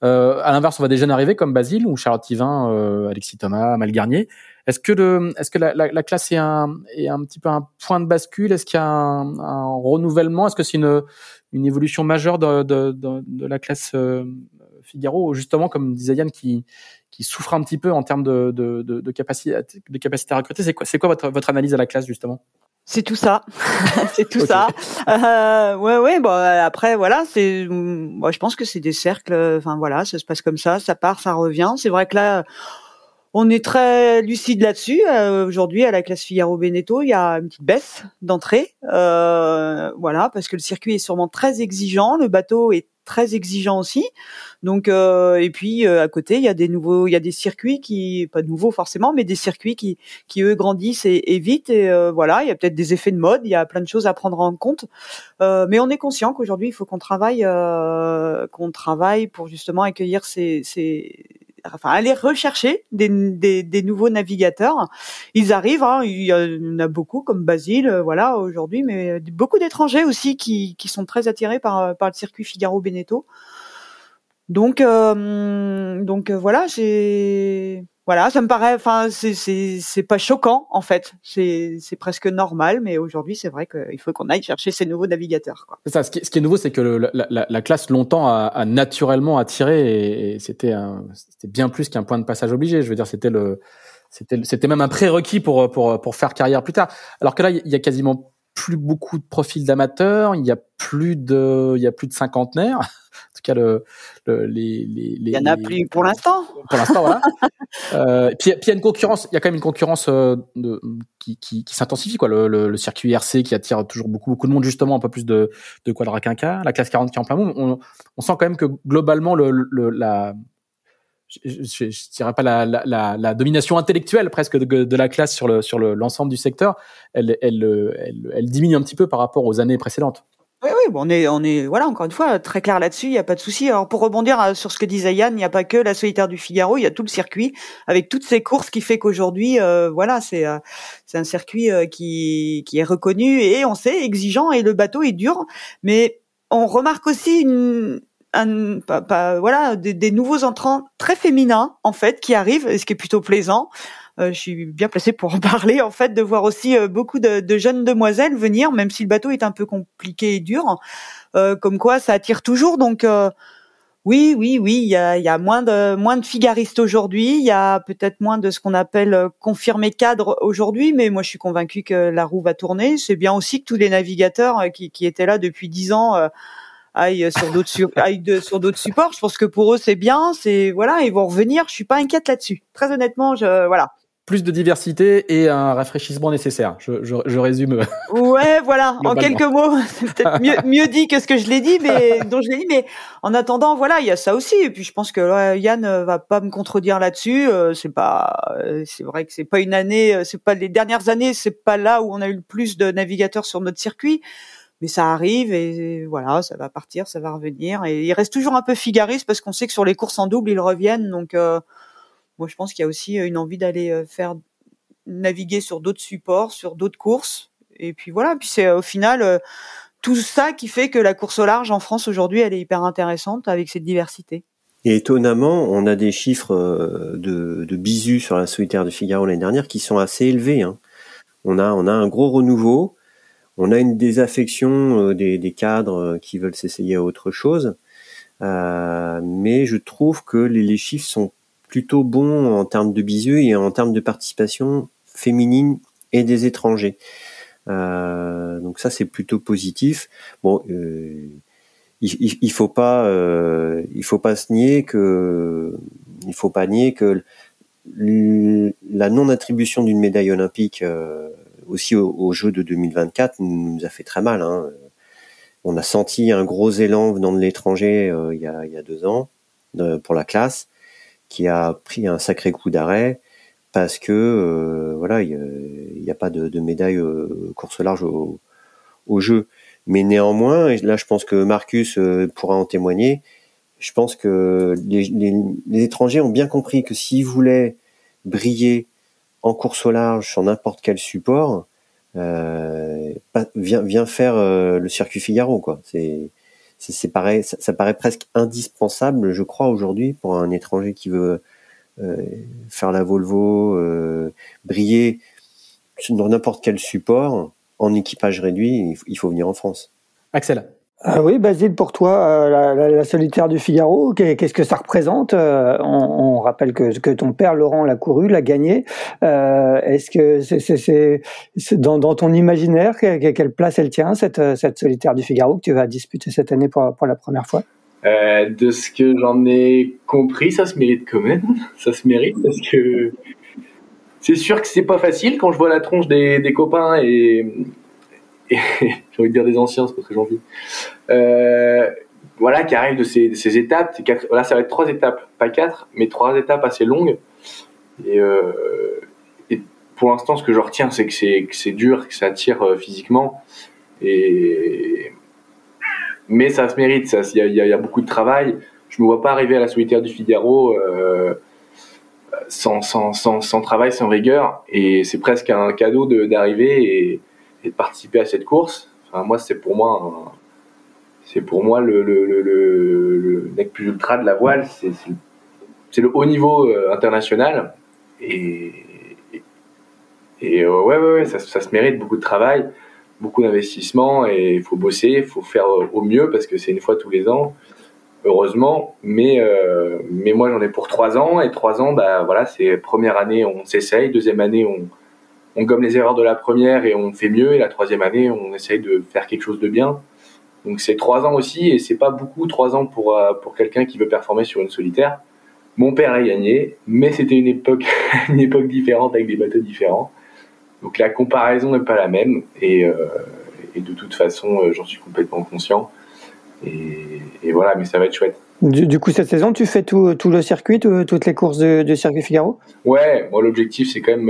à l'inverse, on va des jeunes arriver comme Basile ou Charlotte Yvain, Alexis Thomas, Mal Garnier. Est-ce que le, est-ce que la, la, la, classe est un, est un petit peu un point de bascule? Est-ce qu'il y a un, un renouvellement? Est-ce que c'est une, une évolution majeure de, de, de, de la classe euh, Figaro, justement, comme disait Yann, qui, qui souffre un petit peu en termes de, de, de, de capacité, de capacité à recruter. C'est quoi, c'est quoi votre, votre analyse à la classe, justement? C'est tout ça, c'est tout ça. Euh, ouais, ouais. Bon, après, voilà, c'est. Moi, je pense que c'est des cercles. Enfin, voilà, ça se passe comme ça, ça part, ça revient. C'est vrai que là, on est très lucide là-dessus. Euh, Aujourd'hui, à la classe Figaro Beneteau, il y a une petite baisse d'entrée. Euh, voilà, parce que le circuit est sûrement très exigeant. Le bateau est très exigeant aussi. Donc euh, et puis à côté, il y a des nouveaux, il y a des circuits qui pas nouveaux forcément, mais des circuits qui qui eux grandissent et, et vite et voilà, il y a peut-être des effets de mode, il y a plein de choses à prendre en compte. mais on est conscient qu'aujourd'hui, il faut qu'on travaille qu'on travaille pour justement accueillir ces enfin aller rechercher des, des, des, nouveaux navigateurs. Ils arrivent, hein, il y en a beaucoup comme Basile, euh, voilà aujourd'hui, mais beaucoup d'étrangers aussi qui, qui sont très attirés par, par le circuit Figaro Beneteau. Donc euh, donc euh, voilà, j'ai voilà, ça me paraît, enfin, c'est pas choquant en fait, c'est presque normal, mais aujourd'hui c'est vrai qu'il faut qu'on aille chercher ces nouveaux navigateurs. Quoi. Ça, ce qui, ce qui est nouveau, c'est que la, la, la, classe longtemps a, a naturellement attiré et, c'était c'était bien plus qu'un point de passage obligé. Je veux dire, c'était le c'était même un prérequis pour pour pour faire carrière plus tard. Alors que là, il y a quasiment plus beaucoup de profils d'amateurs, il y a plus de il y a plus de cinquantenaires en tout cas le, le les, les, il y en a plus pour l'instant. Pour l'instant voilà. Euh, puis, puis il y a une concurrence il y a quand même une concurrence euh, de, qui, qui, qui s'intensifie quoi. Le, le, le, circuit RC qui attire toujours beaucoup beaucoup de monde justement un peu plus de de quadra quinca la classe 40 qui est en plein monde. On, on sent quand même que globalement le, le la je, dirais pas la, la, la, la, domination intellectuelle presque de, de, la classe sur le sur l'ensemble du secteur, elle, elle, elle, elle, diminue un petit peu par rapport aux années précédentes. Oui, oui, bon, on est, on est, voilà, encore une fois, très clair là-dessus, il n'y a pas de souci. Alors, pour rebondir euh, sur ce que disait Yann, il n'y a pas que la solitaire du Figaro, il y a tout le circuit, avec toutes ces courses qui fait qu'aujourd'hui, euh, voilà, c'est, euh, c'est un circuit euh, qui, qui est reconnu et on sait exigeant et le bateau est dur, mais on remarque aussi une, un, pas, pas, voilà, des, des, nouveaux entrants très féminins en fait qui arrivent, ce qui est plutôt plaisant. Euh, je suis bien placée pour en parler, en fait, de voir aussi euh, beaucoup de, jeunes demoiselles venir, même si le bateau est un peu compliqué et dur. Euh, comme quoi, ça attire toujours. Donc, oui, oui, oui, il y a, moins de moins de figaristes aujourd'hui. Il y a peut-être moins de ce qu'on appelle confirmé cadre aujourd'hui, mais moi, je suis convaincue que la roue va tourner. C'est bien aussi que tous les navigateurs qui, étaient là depuis dix ans aillent sur d'autres supports. Je pense que pour eux c'est bien, c'est voilà, ils vont revenir. Je suis pas inquiète là-dessus. Très honnêtement, voilà plus de diversité et un rafraîchissement nécessaire. Je, je, je résume. Ouais, voilà. en quelques mots, c'est peut-être mieux, mieux, dit que ce que je l'ai dit, mais dont je l'ai dit. Mais en attendant, voilà, il y a ça aussi. Et puis je pense que Yann va pas me contredire là-dessus. Euh, c'est pas, euh, c'est vrai que c'est pas une année, euh, c'est pas les dernières années, c'est pas là où on a eu le plus de navigateurs sur notre circuit. Mais ça arrive et voilà, ça va partir, ça va revenir. Et il reste toujours un peu figariste parce qu'on sait que sur les courses en double, ils reviennent. Donc moi, je pense qu'il y a aussi euh, une envie d'aller euh, faire naviguer sur d'autres supports, sur d'autres courses. Et puis voilà, puis c'est euh, au final tout ça qui fait que la course au large en France aujourd'hui, elle est hyper intéressante avec cette diversité. Et étonnamment, on a des chiffres de, de sur la solitaire de Figaro l'année dernière qui sont assez élevés. Hein. On a on a un gros renouveau, on a une désaffection des, cadres qui veulent s'essayer à autre chose, mais je trouve que les chiffres sont plutôt bon en termes de bisous et en termes de participation féminine et des étrangers. Euh, donc ça c'est plutôt positif. Bon, euh, il, il, faut pas, euh, il faut pas se nier que, il faut pas nier que la non attribution d'une médaille olympique aussi au, jeu de 2024 nous a fait très mal. Hein. On a senti un gros élan venant de l'étranger il y a deux ans pour la classe qui a pris un sacré coup d'arrêt parce que euh, voilà, il n'y a, pas de, médaille euh, course large au, au, jeu. Mais néanmoins, et là je pense que Marcus euh, pourra en témoigner, je pense que les, les, les étrangers ont bien compris que s'ils voulaient briller en course au large sur n'importe quel support, euh, viens, viens faire le circuit Figaro quoi. C'est c'est pareil, ça, paraît presque indispensable, je crois, aujourd'hui, pour un étranger qui veut faire la Volvo, briller sur n'importe quel support en équipage réduit, il faut venir en France. Axel. Ah oui, Basile, pour toi, euh, la, solitaire du Figaro, qu'est-ce que ça représente euh, on, rappelle que, ton père Laurent l'a couru, l'a gagné. Euh, Est-ce que c'est dans, ton imaginaire quelle place elle tient cette, solitaire du Figaro que tu vas disputer cette année pour, la première fois? De ce que j'en ai compris, ça se mérite quand même. Ça se mérite parce que c'est sûr que c'est pas facile quand je vois la tronche des, des copains et j'ai envie de dire des anciens, c'est pas très gentil. Euh, voilà, qui arrivent de ces, ces étapes. Quatre, là, ça va être trois étapes, pas quatre, mais trois étapes assez longues. Et, euh, pour l'instant, ce que je retiens, c'est que c'est, dur, que ça tire euh, physiquement. Et mais ça se mérite. Il y, a beaucoup de travail. Je me vois pas arriver à la solitaire du Figaro euh, sans, sans, sans, sans, travail, sans rigueur. Et c'est presque un cadeau de, d'arriver et de participer à cette course. Moi, c'est pour moi, c'est pour moi le, le, le, le, nec plus ultra de la voile. C'est, le haut niveau euh, international. Et, et, euh, ouais, ouais, ouais ça, ça, se mérite beaucoup de travail, beaucoup d'investissement et il faut bosser, il faut faire au mieux parce que c'est une fois tous les ans. Heureusement, mais euh, mais moi j'en ai pour trois ans et trois ans, bah voilà, c'est première année on s'essaye, deuxième année on, on gomme les erreurs de la première et on fait mieux. Et la troisième année, on essaye de faire quelque chose de bien. Donc c'est trois ans aussi, et c'est pas beaucoup trois ans pour euh, pour quelqu'un qui veut performer sur une solitaire. Mon père a gagné, mais c'était une époque une époque différente avec des bateaux différents. Donc la comparaison n'est pas la même, et, euh, et de toute façon, euh, j'en suis complètement conscient. Et, et, voilà, mais ça va être chouette. Du, du coup, cette saison, tu fais tout, tout le circuit, toutes les courses du circuit Figaro? Ouais, moi l'objectif c'est quand même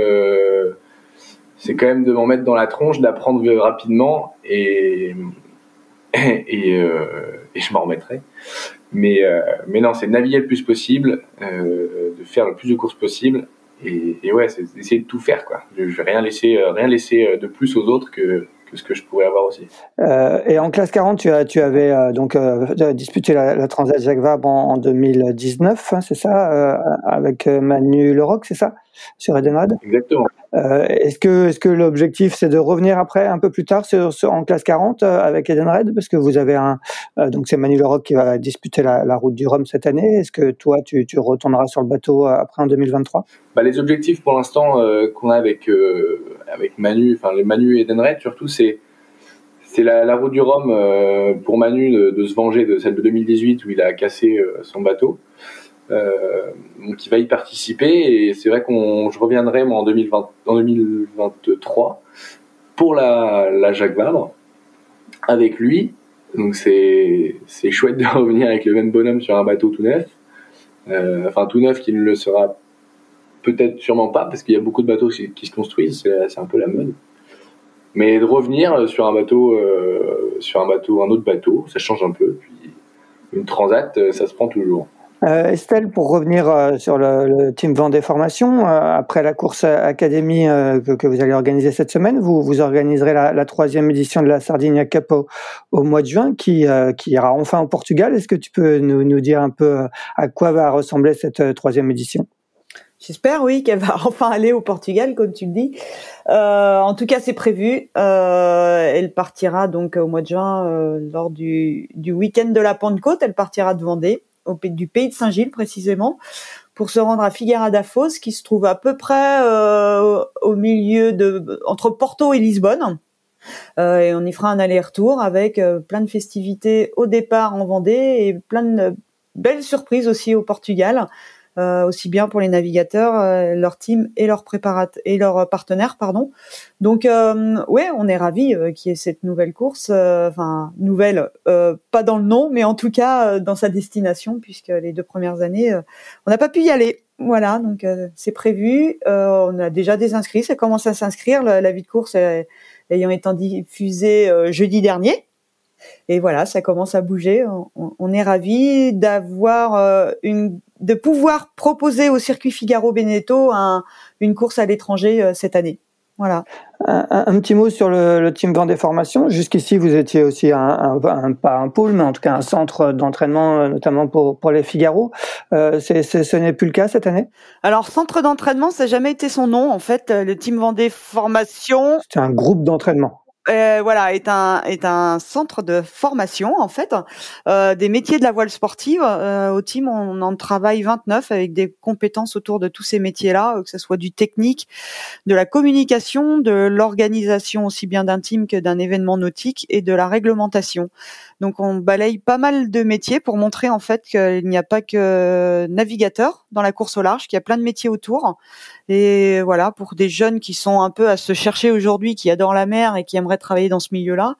c'est quand même de m'en mettre dans la tronche, d'apprendre rapidement et et, euh, je m'en remettrai. Mais euh, mais non, c'est naviguer le plus possible, euh, de faire le plus de courses possible et, ouais, c'est d'essayer de tout faire quoi. Je, je vais rien laisser rien laisser de plus aux autres que ce que je pourrais avoir aussi. Et en classe 40, tu, as, tu avais donc disputé la, la, Transat Jacques Vabre en, en 2019, hein, c'est ça, avec Manu Leroc, c'est ça, sur Edenred Exactement. est-ce que, est-ce que l'objectif c'est de revenir après un peu plus tard sur, sur en classe 40 avec Edenred parce que vous avez un donc c'est Manu Leroc qui va disputer la, la, route du Rhum cette année. Est-ce que toi tu, tu retourneras sur le bateau après en 2023 bah, les objectifs pour l'instant qu'on a avec avec Manu, enfin les Manu et Edenred surtout, c'est c'est la, la, route du Rhum euh, pour Manu de, de, se venger de celle de 2018 où il a cassé euh, son bateau. Euh, donc il va y participer et c'est vrai qu'on je reviendrai moi en 2020 en 2023 pour la, la Jacques Vabre avec lui. Donc c'est c'est chouette de revenir avec le même bonhomme sur un bateau tout neuf. Euh, enfin tout neuf qui ne le sera peut-être sûrement pas parce qu'il y a beaucoup de bateaux qui, se construisent, c'est un peu la mode. Mais de revenir sur un bateau, euh, sur un bateau, un autre bateau, ça change un peu. Puis une transat, ça se prend toujours. Euh, Estelle, pour revenir euh, sur le, team Vendée Formation, euh, après la course Académie que, que, vous allez organiser cette semaine, vous, vous organiserez la, troisième édition de la Sardinia Cup au, mois de juin, qui, ira enfin au Portugal. Est-ce que tu peux nous, dire un peu à quoi va ressembler cette troisième édition? J'espère, oui, qu'elle va enfin aller au Portugal, comme tu le dis. En tout cas, c'est prévu. Elle partira donc au mois de juin, lors du week-end de la Pentecôte. Elle partira de Vendée, du pays de Saint-Gilles précisément, pour se rendre à Figueira da Foz, qui se trouve à peu près euh, au milieu de entre Porto et Lisbonne. Euh, et on y fera un aller-retour avec euh, plein de festivités au départ en Vendée et plein de belles surprises aussi au Portugal euh, aussi bien pour les navigateurs, euh, leur team et leurs et leurs partenaires, pardon. Donc euh, ouais, on est ravis euh, qu'il y ait cette nouvelle course, euh, enfin nouvelle, pas dans le nom, mais en tout cas dans sa destination, puisque les deux premières années, on n'a pas pu y aller. Voilà, donc c'est prévu. on a déjà des inscrits, ça commence à s'inscrire. La, la, vie de course ayant été diffusée jeudi dernier. Et voilà, ça commence à bouger. On, on est ravis d'avoir une de pouvoir proposer au circuit Figaro Beneteau un, une course à l'étranger euh, cette année. Voilà. Un, petit mot sur le, le team Vendée Formation. Jusqu'ici, vous étiez aussi un, un, pas un pôle, mais en tout cas un centre d'entraînement, notamment pour, pour les Figaro. Euh, c'est, ce n'est plus le cas cette année? Alors, centre d'entraînement, ça n'a jamais été son nom. En fait, le team Vendée Formation. C'est un groupe d'entraînement. Euh, voilà, est un est un centre de formation en fait euh, des métiers de la voile sportive. Euh, au team, on en travaille 29 avec des compétences autour de tous ces métiers-là, que ce soit du technique, de la communication, de l'organisation aussi bien d'un team que d'un événement nautique et de la réglementation. Donc on balaye pas mal de métiers pour montrer en fait qu'il n'y a pas que navigateur dans la course au large, qu'il y a plein de métiers autour. Et voilà, pour des jeunes qui sont un peu à se chercher aujourd'hui, qui adorent la mer et qui aimeraient travailler dans ce milieu-là,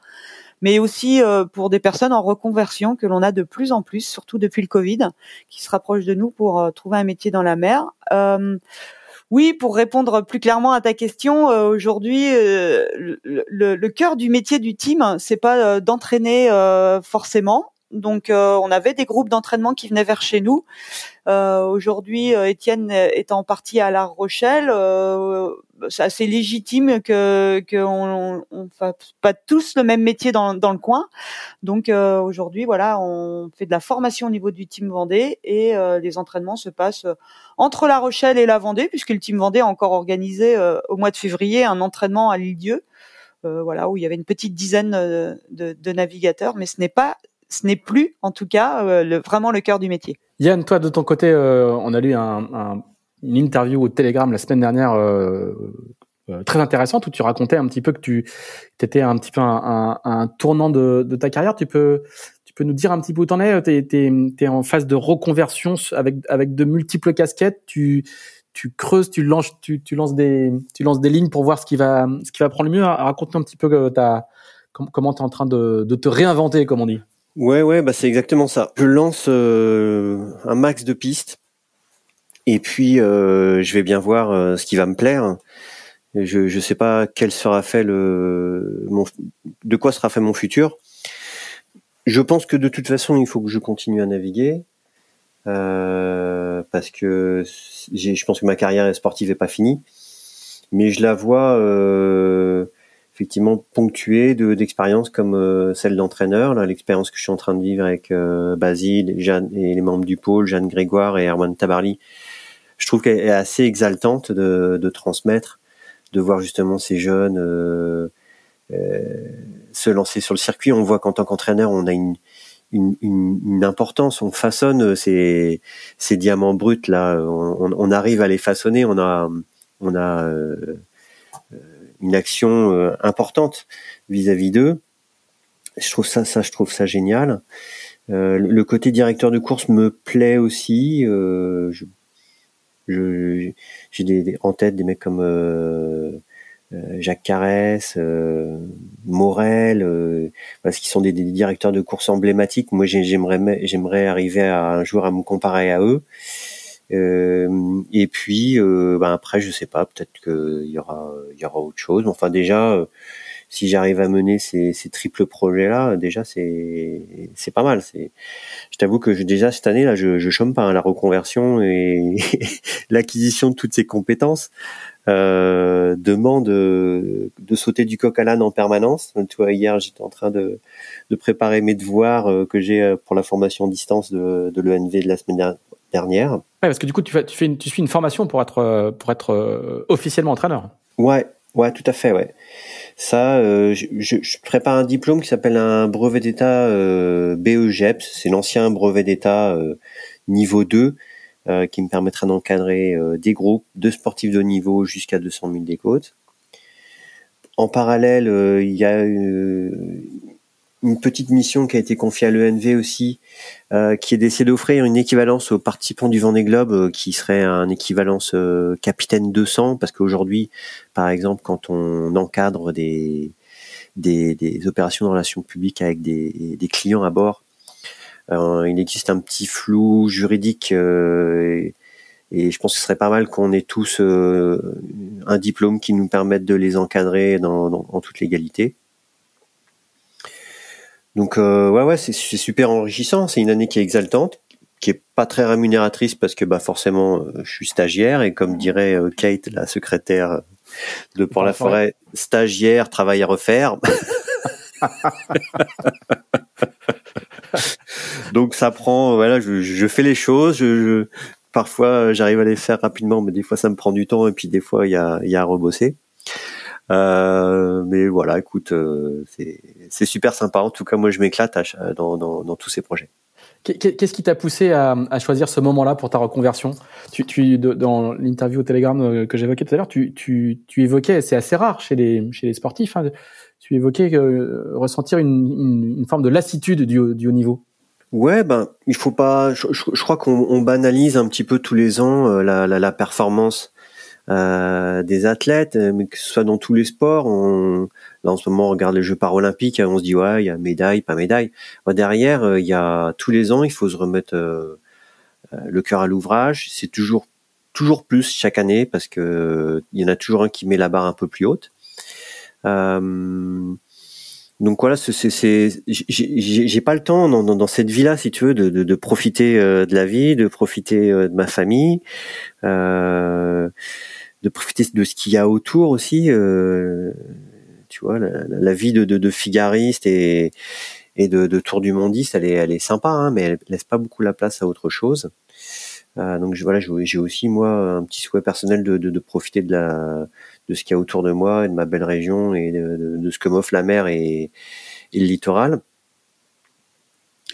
mais aussi euh, pour des personnes en reconversion que l'on a de plus en plus, surtout depuis le Covid, qui se rapprochent de nous pour euh, trouver un métier dans la mer. Euh, oui, pour répondre plus clairement à ta question, euh, aujourd'hui, euh, le, cœur du métier du team, c'est pas euh, d'entraîner forcément. Donc, on avait des groupes d'entraînement qui venaient vers chez nous. aujourd'hui, Étienne est en partie à La Rochelle c'est assez légitime que qu'on on, fasse pas tous le même métier dans, dans le coin. Donc euh, aujourd'hui, voilà, on fait de la formation au niveau du team Vendée et euh, les entraînements se passent entre La Rochelle et la Vendée, puisque le team Vendée a encore organisé euh, au mois de février un entraînement à l'île-dieu, voilà, où il y avait une petite dizaine de, de navigateurs, mais ce n'est pas ce n'est plus, en tout cas, le, vraiment le cœur du métier. Yann, toi, de ton côté, on a lu un, un, une interview au Telegram la semaine dernière euh, euh, très intéressante où tu racontais un petit peu que tu étais un petit peu un, un, tournant de, ta carrière. Tu peux tu peux nous dire un petit peu où t'en es T'es es, en phase de reconversion avec avec de multiples casquettes. Tu tu creuses, tu lances, tu, tu lances des, tu lances des lignes pour voir ce qui va, ce qui va prendre le mieux. Raconte-nous un petit peu euh, ta, comment tu es en train de, te réinventer, comme on dit. Ouais, ouais, bah c'est exactement ça. Je lance euh, un max de pistes et puis, euh, je vais bien voir euh, ce qui va me plaire. Je ne sais pas quel sera fait le, mon, de quoi sera fait mon futur. Je pense que de toute façon, il faut que je continue à naviguer. Euh, parce que je pense que ma carrière sportive est pas finie, mais je la vois euh, effectivement ponctuée de d'expériences comme euh, celle d'entraîneur, l'expérience que je suis en train de vivre avec euh, Basile, Jeanne et les membres du pôle, Jeanne Grégoire et Erwan Tabarly, je trouve qu'elle est assez exaltante de, de, transmettre, de voir justement ces jeunes euh, se lancer sur le circuit. On voit qu'en tant qu'entraîneur, on a une, une, une, importance, on façonne ces, ces diamants bruts là, on, arrive à les façonner, on a, une action euh, importante vis-à-vis d'eux. Je trouve ça, ça, je trouve ça génial. Euh, le côté directeur de course me plaît aussi. Euh, je, j'ai des, en tête des mecs comme Jacques Carès, Morel, parce qu'ils sont des, des, directeurs de course emblématiques. Moi, j'aimerais j'aimerais arriver à, un jour à me comparer à eux. Euh, et puis, ben après, je sais pas, peut-être qu'il y aura, il y aura autre chose. Enfin, déjà, si j'arrive à mener ces, ces triples projets là, déjà c'est c'est pas mal. Je t'avoue que je, déjà cette année là, je, je chôme pas hein, la reconversion et l'acquisition de toutes ces compétences euh, demande de, sauter du coq à l'âne en permanence. Tu vois, hier j'étais en train de, de préparer mes devoirs euh, que j'ai euh, pour la formation distance de, de l'ENV de la semaine dernière. Ouais, parce que du coup tu fais, tu fais une, tu suis une formation pour être euh, pour être officiellement entraîneur. Ouais, ouais, tout à fait, ouais. Ça, euh, je, je, prépare un diplôme qui s'appelle un brevet d'état euh, BEGEPS. C'est l'ancien brevet d'état euh, niveau 2 euh, qui me permettra d'encadrer des groupes de sportifs de haut niveau jusqu'à 200 000 des côtes. En parallèle, il y a une petite mission qui a été confiée à l'ENV aussi, euh, qui est d'essayer d'offrir une équivalence aux participants du Vendée Globe, euh, qui serait un équivalence euh, capitaine 200, parce qu'aujourd'hui, par exemple, quand on encadre des, des, des, opérations de relations publiques avec des, des clients à bord, il existe un petit flou juridique et, et, je pense que ce serait pas mal qu'on ait tous un diplôme qui nous permette de les encadrer dans, dans en toute légalité. Donc euh, ouais ouais c'est super enrichissant. C'est une année qui est exaltante, qui est pas très rémunératrice parce que bah forcément euh, je suis stagiaire et comme dirait euh, Kate la secrétaire de pour la forêt, stagiaire, travail à refaire. Donc ça prend, voilà, je, fais les choses. Je, parfois, j'arrive à les faire rapidement, mais des fois ça me prend du temps et puis des fois il y a, y a à rebosser. Euh, mais voilà, écoute, euh, c'est super sympa. En tout cas, moi, je m'éclate dans, dans, dans tous ces projets. Qu'est-ce qui t'a poussé à, à, choisir ce moment-là pour ta reconversion? Tu, tu, Dans l'interview au Telegram euh, que j'évoquais tout à l'heure, tu, tu, tu, évoquais, c'est assez rare chez les, chez les sportifs, hein, tu évoquais euh, ressentir une, une, une, forme de lassitude du, du haut niveau. Ouais, ben il faut pas. Je, je, crois qu'on banalise un petit peu tous les ans euh, la, la, la, performance euh, des athlètes, mais que ce soit dans tous les sports. On, là en ce moment, on regarde les Jeux paralympiques, on se dit ouais, il y a médaille, pas médaille. derrière, il y a tous les ans, il faut se remettre le cœur à l'ouvrage. C'est toujours toujours plus chaque année parce que il y en a toujours un qui met la barre un peu plus haute. Euh, donc voilà, c'est, j'ai pas le temps dans, cette vie-là, si tu veux, de, profiter euh, de la vie, de profiter euh, de ma famille, euh, de profiter de ce qu'il y a autour aussi. Tu vois, la, vie de, de, de, figariste et, de, tour du mondiste, elle est, elle est sympa, hein, mais elle laisse pas beaucoup la place à autre chose. Donc voilà, j'ai aussi moi un petit souhait personnel de profiter de la de ce qu'il y a autour de moi et de ma belle région et de, ce que m'offre la mer et, et, le littoral.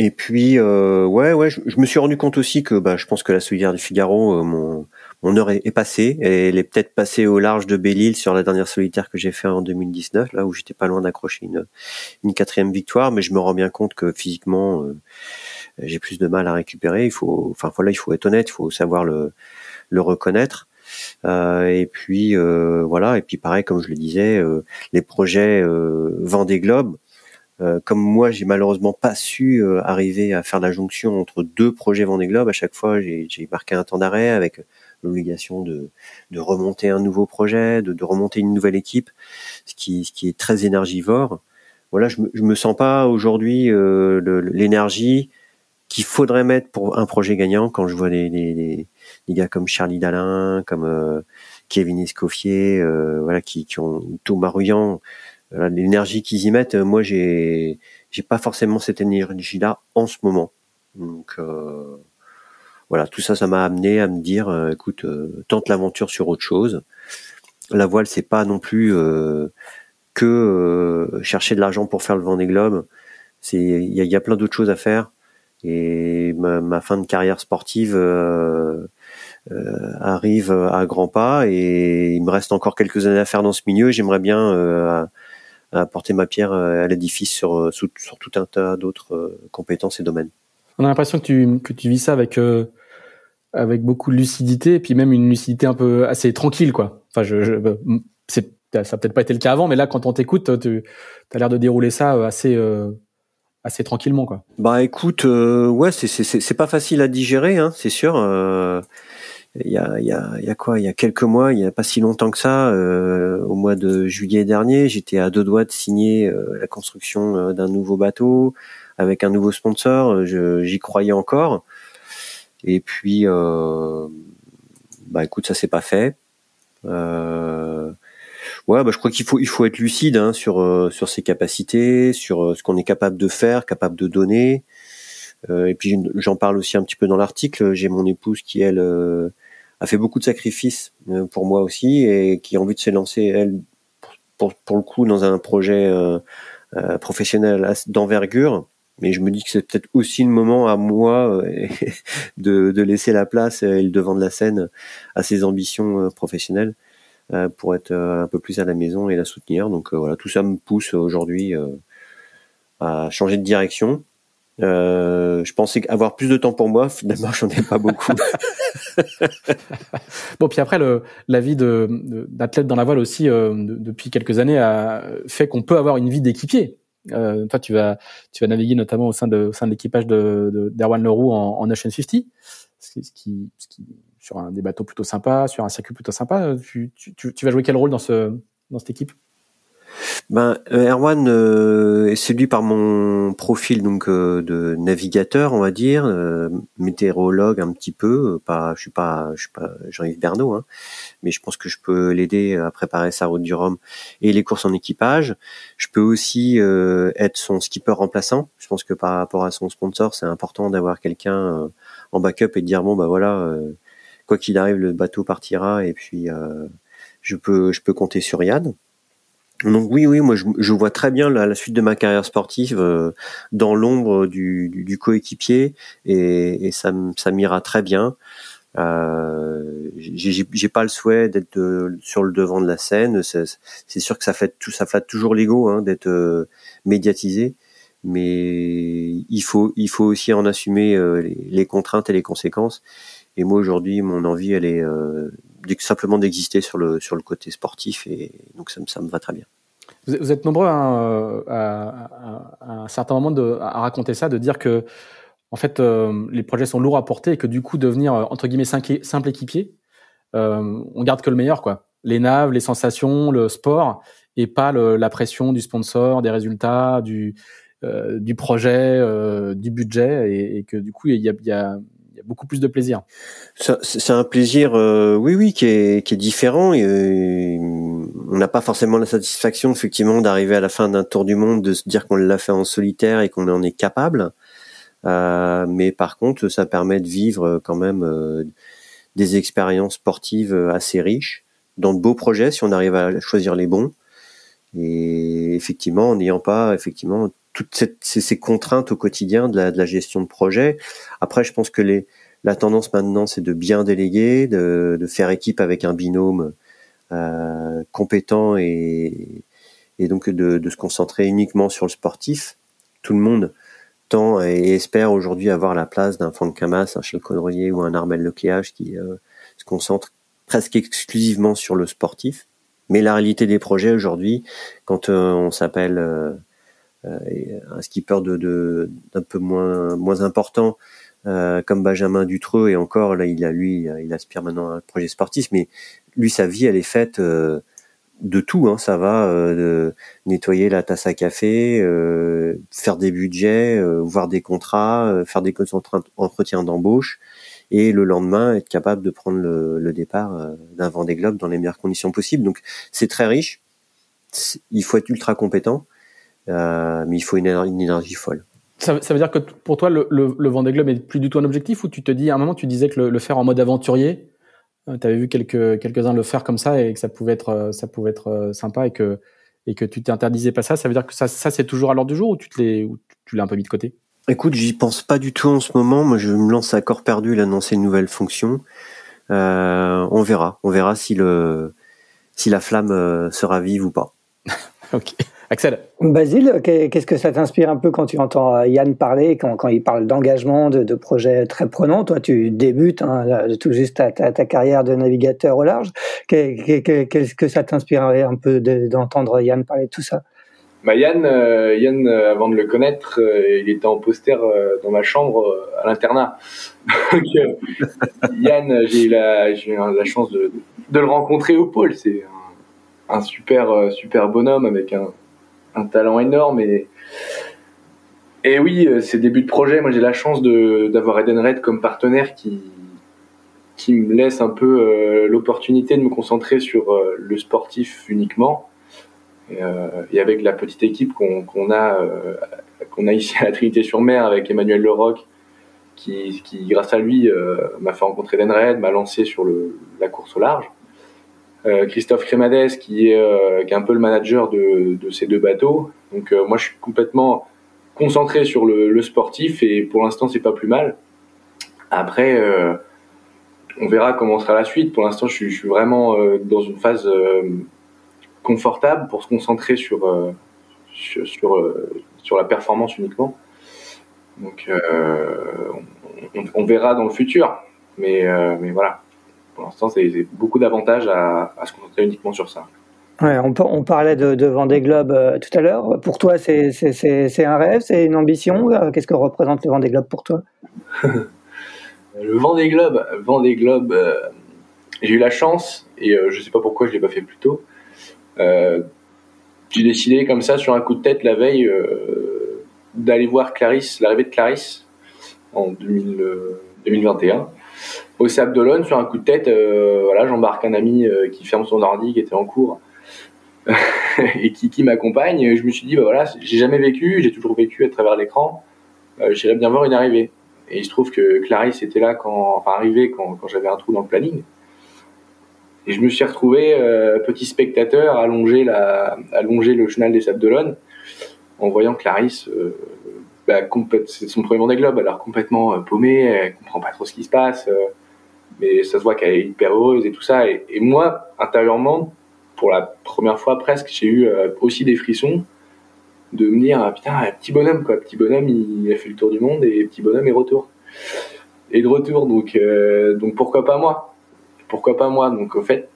Et puis euh, ouais ouais, je, me suis rendu compte aussi que bah je pense que la solidaire du Figaro, euh, mon mon heure est, passée. elle est peut-être passée au large de Belle-Île sur la dernière solitaire que j'ai fait en 2019, là où j'étais pas loin d'accrocher une une quatrième victoire, mais je me rends bien compte que physiquement euh, j'ai plus de mal à récupérer. Il faut, enfin voilà, il faut être honnête, il faut savoir le, le reconnaître. Euh, et puis euh, voilà, et puis pareil, comme je le disais, euh, les projets euh, Vendée Globe. Euh, comme moi, j'ai malheureusement pas su arriver à faire la jonction entre deux projets Vendée Globe. À chaque fois, j'ai marqué un temps d'arrêt avec l'obligation de, de remonter un nouveau projet, de, de remonter une nouvelle équipe, ce qui, ce qui est très énergivore. Voilà, je me, je me sens pas aujourd'hui l'énergie qu'il faudrait mettre pour un projet gagnant quand je vois des, des, des, gars comme Charlie Dalin, comme euh, Kevin Escoffier, euh, voilà, qui, qui ont Thomas Ruyant, l'énergie qu'ils y mettent, moi j'ai j'ai pas forcément cette énergie là en ce moment. Donc euh, voilà, tout ça, ça m'a amené à me dire, euh, écoute, tente l'aventure sur autre chose. La voile, c'est pas non plus que chercher de l'argent pour faire le vent des globes. C'est il y a, plein d'autres choses à faire et ma, fin de carrière sportive arrive à grands pas et il me reste encore quelques années à faire dans ce milieu. J'aimerais bien euh, apporter ma pierre à l'édifice sur, sur, tout un tas d'autres compétences et domaines. On a l'impression que tu, que tu vis ça avec avec beaucoup de lucidité et puis même une lucidité un peu assez tranquille quoi. Enfin je, je c'est ça a peut-être pas été le cas avant mais là quand on t'écoute tu as l'air de dérouler ça assez assez tranquillement quoi. Bah écoute, euh, ouais, c'est c'est pas facile à digérer, hein, c'est sûr. Euh, il y, a, y, a, y a quoi? Il y a quelques mois, il y a pas si longtemps que ça, euh, au mois de juillet dernier, j'étais à deux doigts de signer la construction d'un nouveau bateau avec un nouveau sponsor. J'y croyais encore. Et puis, bah écoute, ça s'est pas fait. Euh, Ouais, bah, je crois qu'il faut il faut être lucide hein, sur euh, sur ses capacités, sur euh, ce qu'on est capable de faire, capable de donner. Euh, et puis j'en parle aussi un petit peu dans l'article. J'ai mon épouse qui elle a fait beaucoup de sacrifices pour moi aussi et qui a envie de se lancer elle pour pour, le coup dans un projet professionnel d'envergure. Mais je me dis que c'est peut-être aussi le moment à moi de, de laisser la place et le devant de la scène à ses ambitions professionnelles. Euh, pour être euh, un peu plus à la maison et la soutenir. Donc euh, voilà, tout ça me pousse aujourd'hui à changer de direction. Euh, je pensais avoir plus de temps pour moi, finalement j'en ai pas beaucoup. bon, puis après le, la vie de, d'athlète dans la voile aussi euh, depuis quelques années a fait qu'on peut avoir une vie d'équipier. Euh, toi, tu vas tu vas naviguer notamment au sein de au sein de l'équipage de, d'Erwan Leroux en, en Ocean 50, ce qui, ce qui sur un, des bateaux plutôt sympas, sur un circuit plutôt sympa. Tu, tu, tu vas jouer quel rôle dans, ce, dans cette équipe? Ben, euh, Erwan euh, est séduit par mon profil donc euh, de navigateur, on va dire, euh, météorologue un petit peu. Pas, je suis pas, je suis pas Jean-Yves Bernot, hein, mais je pense que je peux l'aider à préparer sa route du Rhum et les courses en équipage. Je peux aussi être son skipper remplaçant. Je pense que par rapport à son sponsor, c'est important d'avoir quelqu'un en backup et de dire bon bah voilà, quoi qu'il arrive, le bateau partira et puis je peux, je peux compter sur Yann. Donc oui, oui, moi je, vois très bien la, suite de ma carrière sportive euh, dans l'ombre du, du, coéquipier et, et ça, ça m'ira très bien. Euh, j'ai pas le souhait d'être sur le devant de la scène. C'est sûr que ça fait tout, ça flatte toujours l'ego hein, d'être euh, médiatisé, mais il faut, il faut aussi en assumer euh, les, les, contraintes et les conséquences. Et moi aujourd'hui, mon envie, elle est simplement d'exister sur le, sur le côté sportif et donc ça, ça me va très bien. Vous êtes nombreux hein, à, à, un certain moment de, à raconter ça, de dire que en fait euh, les projets sont lourds à porter et que du coup devenir euh, entre guillemets simple équipier, euh, on garde que le meilleur quoi. Les naves, les sensations, le sport et pas la pression du sponsor, des résultats, du euh, du projet, euh, du budget et, que du coup il y a beaucoup plus de plaisir. C'est un plaisir, euh, oui, oui, qui est, différent. Euh, on n'a pas forcément la satisfaction, effectivement, d'arriver à la fin d'un tour du monde, de se dire qu'on l'a fait en solitaire et qu'on en est capable. Euh, mais par contre, ça permet de vivre quand même des expériences sportives assez riches, dans de beaux projets, si on arrive à choisir les bons. Et effectivement, en n'ayant pas effectivement toutes ces, contraintes au quotidien de la, gestion de projet. Après, je pense que les, la tendance maintenant, c'est de bien déléguer, de, faire équipe avec un binôme euh, compétent et, donc de, se concentrer uniquement sur le sportif. Tout le monde tend et espère aujourd'hui avoir la place d'un Franck Camas, un Charles Conroyer ou un Armel Lecléage qui euh, se concentre presque exclusivement sur le sportif. Mais la réalité des projets aujourd'hui, quand euh, on s'appelle un skipper d'un peu moins important euh, comme Benjamin Dutreux et encore là il a lui il aspire maintenant à un projet sportif mais lui sa vie elle est faite euh, de tout hein, ça va de nettoyer la tasse à café faire des budgets voir des contrats faire des entretiens d'embauche et le lendemain être capable de prendre le, départ d'un Vendée Globe dans les meilleures conditions possibles. Donc c'est très riche. Il faut être ultra compétent euh, mais il faut une énergie folle. Ça, ça, veut dire que pour toi, le, le, le Vendée Globe est plus du tout un objectif ou tu te dis, à un moment, tu disais que le, le faire en mode aventurier, euh, tu avais vu quelques, quelques-uns le faire comme ça et que ça pouvait être, euh, ça pouvait être sympa et que, et que tu t'interdisais pas ça. Ça veut dire que ça, ça c'est toujours à l'ordre du jour ou tu te l'es, ou tu l'as un peu mis de côté? Écoute, j'y pense pas du tout en ce moment. Moi, je me lance à corps perdu l'annoncer une nouvelle fonction. Euh, on verra. On verra si le, si la flamme sera vive ou pas. ok. Axel. Basile, qu'est-ce que ça t'inspire un peu quand tu entends euh, Yann parler, quand, quand il parle d'engagement, de, de, projets très prenants? Toi, tu débutes hein, tout juste ta, ta, ta, carrière de navigateur au large. Qu'est-ce que ça t'inspirerait un peu d'entendre Yann parler de tout ça? Bah Yann, euh, Yann euh, avant de le connaître, euh, il était en poster euh, dans ma chambre euh, à l'internat. Yann, j'ai eu la, eu la chance de, de, le rencontrer au pôle. C'est un, un, super, super bonhomme avec un, un talent énorme et et oui, ces débuts de projet, moi j'ai la chance d'avoir Eden Red comme partenaire qui qui me laisse un peu euh, l'opportunité de me concentrer sur euh, le sportif uniquement. Et, euh, avec la petite équipe qu'on qu a qu'on a ici à la Trinité-sur-Mer avec Emmanuel Leroc qui, qui grâce à lui m'a fait rencontrer Eden Red, m'a lancé sur le, la course au large. euh, Christophe Crémades qui est, euh, qui est un peu le manager de, ces deux bateaux. Donc euh, moi je suis complètement concentré sur le, sportif et pour l'instant c'est pas plus mal. Après on verra comment sera la suite. Pour l'instant je, suis, vraiment dans une phase confortable pour se concentrer sur, sur, la performance uniquement. Donc on, verra dans le futur. Mais voilà pour l'instant, c'est beaucoup d'avantages à, à, se concentrer uniquement sur ça. Ouais, on, on, parlait de, de Vendée Globe euh, tout à l'heure. Pour toi, c'est un rêve, c'est une ambition. Euh, qu'est-ce que représente le Vendée Globe pour toi? Le Vendée Globe, Vendée Globe, euh, j'ai eu la chance et euh, je ne sais pas pourquoi je l'ai pas fait plus tôt. Euh, j'ai décidé comme ça sur un coup de tête la veille d'aller voir Clarisse, l'arrivée de Clarisse en 2021 au Sable d'Olonne sur un coup de tête. voilà, j'embarque un ami qui ferme son ordi qui était en cours et qui, m'accompagne. Je me suis dit bah voilà, j'ai jamais vécu, j'ai toujours vécu à travers l'écran. J'irais bien voir une arrivée. Et il se trouve que Clarisse était là quand, enfin arrivé quand, j'avais un trou dans le planning. Et je me suis retrouvé euh, petit spectateur allonger le chenal des Sables d'Olonne en voyant Clarisse. Euh, bah, c'est son premier Vendée Globe, alors complètement euh, paumée, elle comprend pas trop ce qui se passe, euh, mais ça se voit qu'elle est hyper heureuse et tout ça. Et, moi, intérieurement, pour la première fois presque, j'ai eu euh, aussi des frissons de me dire ah, putain petit bonhomme quoi. Petit bonhomme il, a fait le tour du monde et petit bonhomme est retour. Et de retour donc donc pourquoi pas moi? Pourquoi pas moi? Donc au fait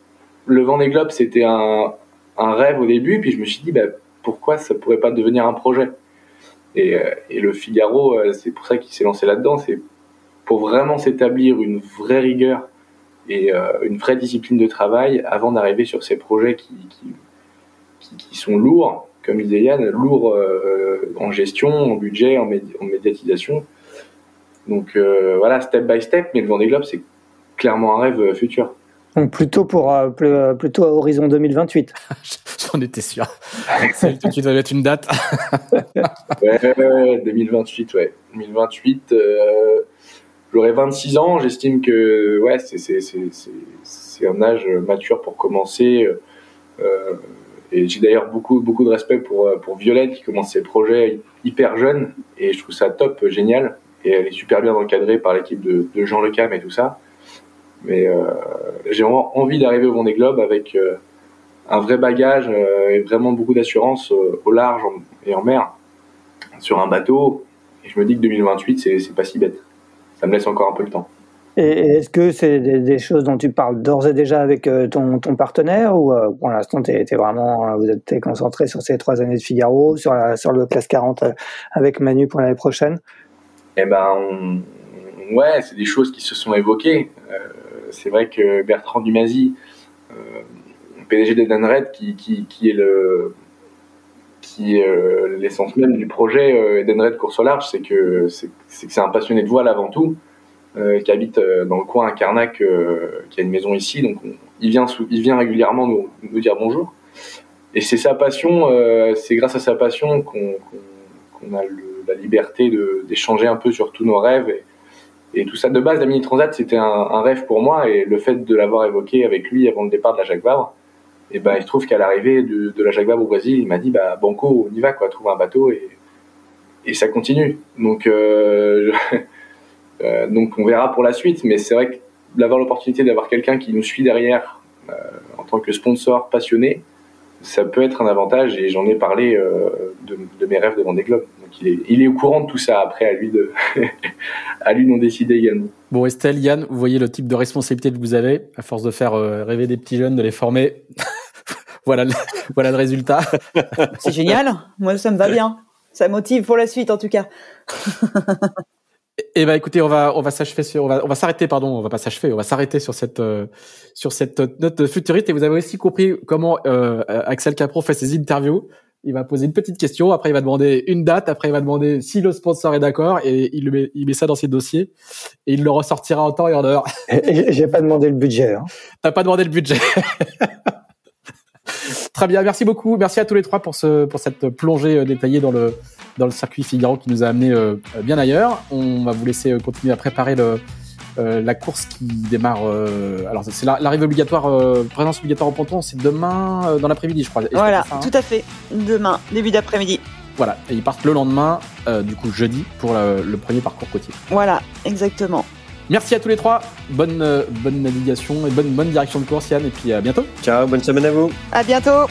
le Vendée Globe c'était un, un rêve au début puis je me suis dit bah, pourquoi ça pourrait pas devenir un projet? Et, euh, et le Figaro euh, c'est pour ça qu'il s'est lancé là-dedans c'est pour vraiment s'établir une vraie rigueur et euh, une vraie discipline de travail avant d'arriver sur ces projets qui, qui, qui, qui sont lourds comme disait Yann, lourd euh, en gestion, en budget, en, médi en médiatisation. Donc euh, voilà, step by step, mais le Vendée Globe, c'est clairement un rêve futur. Donc plutôt pour euh, plutôt à horizon 2028. J'en étais sûr. tu dois mettre une date. ouais, ouais, 2028, ouais. 2028, euh, j'aurai 26 ans. J'estime que ouais, c'est un âge mature pour commencer. Euh, et j'ai d'ailleurs beaucoup, beaucoup de respect pour, pour Violette qui commence ses projets hyper jeune et je trouve ça top, génial. Et elle est super bien encadrée par l'équipe de, Jean Lecam et tout ça. Mais euh, j'ai vraiment envie d'arriver au Vendée Globe avec euh, un vrai bagage euh, et vraiment beaucoup d'assurance au large et en mer sur un bateau. Et je me dis que 2028, c'est pas si bête. Ça me laisse encore un peu le temps. Et est-ce que c'est des, des, choses dont tu parles d'ores et déjà avec euh, ton, ton partenaire ou euh, pour l'instant tu es, vraiment euh, vous êtes concentré sur ces trois années de Figaro, sur la sur le classe 40 avec Manu pour l'année prochaine? Eh ben on, ouais, c'est des choses qui se sont évoquées. Euh, c'est vrai que Bertrand Dumazy, euh, PDG d'Edenred, qui, qui, est euh, l'essence même du projet euh, Edenred course au large, c'est que c'est un passionné de voile avant tout. Euh, qui habite euh, dans le coin à Carnac, qui a une maison ici. Donc on, il, vient régulièrement nous, dire bonjour. Et c'est sa passion, c'est grâce à sa passion qu'on qu qu a la liberté d'échanger un peu sur tous nos rêves. Et, et tout ça, de base, la Mini Transat, c'était un, un, rêve pour moi. Et le fait de l'avoir évoqué avec lui avant le départ de la Jacques Vabre, et ben, il se trouve qu'à l'arrivée de, la Vabre au Brésil, il m'a dit bah, Banco, on y va, quoi, trouve un bateau. Et, et ça continue. Donc, euh, euh, donc on verra pour la suite, mais c'est vrai que d'avoir l'opportunité d'avoir quelqu'un qui nous suit derrière euh, en tant que sponsor passionné, ça peut être un avantage et j'en ai parlé de, mes rêves de Vendée Globe. Donc il est, il est au courant de tout ça. Après, à lui de, à lui d'en décider également. Bon, Estelle, Yann, vous voyez le type de responsabilité que vous avez à force de faire rêver des petits jeunes, de les former. voilà, le, voilà le résultat. C'est génial. Moi, ça me va bien. Ça motive pour la suite, en tout cas. Eh ben, écoutez, on va, on va s'achever sur, on va, on va s'arrêter, pardon, on va pas s'achever, on va s'arrêter sur cette, euh, sur cette note futuriste. Et vous avez aussi compris comment euh, Axel Capro fait ses interviews. Il va poser une petite question, après il va demander une date, après il va demander si le sponsor est d'accord, et il met, il met ça dans ses dossiers, et il le ressortira en temps et en heure. J'ai pas demandé le budget. Hein. T'as pas demandé le budget. Très bien, merci beaucoup. Merci à tous les trois pour, ce, pour cette plongée détaillée dans le, dans le circuit Figaro qui nous a amené euh, bien ailleurs. On va vous laisser continuer à préparer le, euh, la course qui démarre. Euh, alors, c'est l'arrivée obligatoire, euh, présence obligatoire au ponton, c'est demain euh, dans l'après-midi, je crois. Voilà, ça, hein tout à fait. Demain, début d'après-midi. Voilà, et ils partent le lendemain, du coup jeudi, pour le, le premier parcours côtier. Voilà, exactement. Merci à tous les trois. Bonne, bonne navigation et bonne, bonne direction de course, Yann. Et puis à bientôt. Ciao, bonne semaine à vous. À bientôt.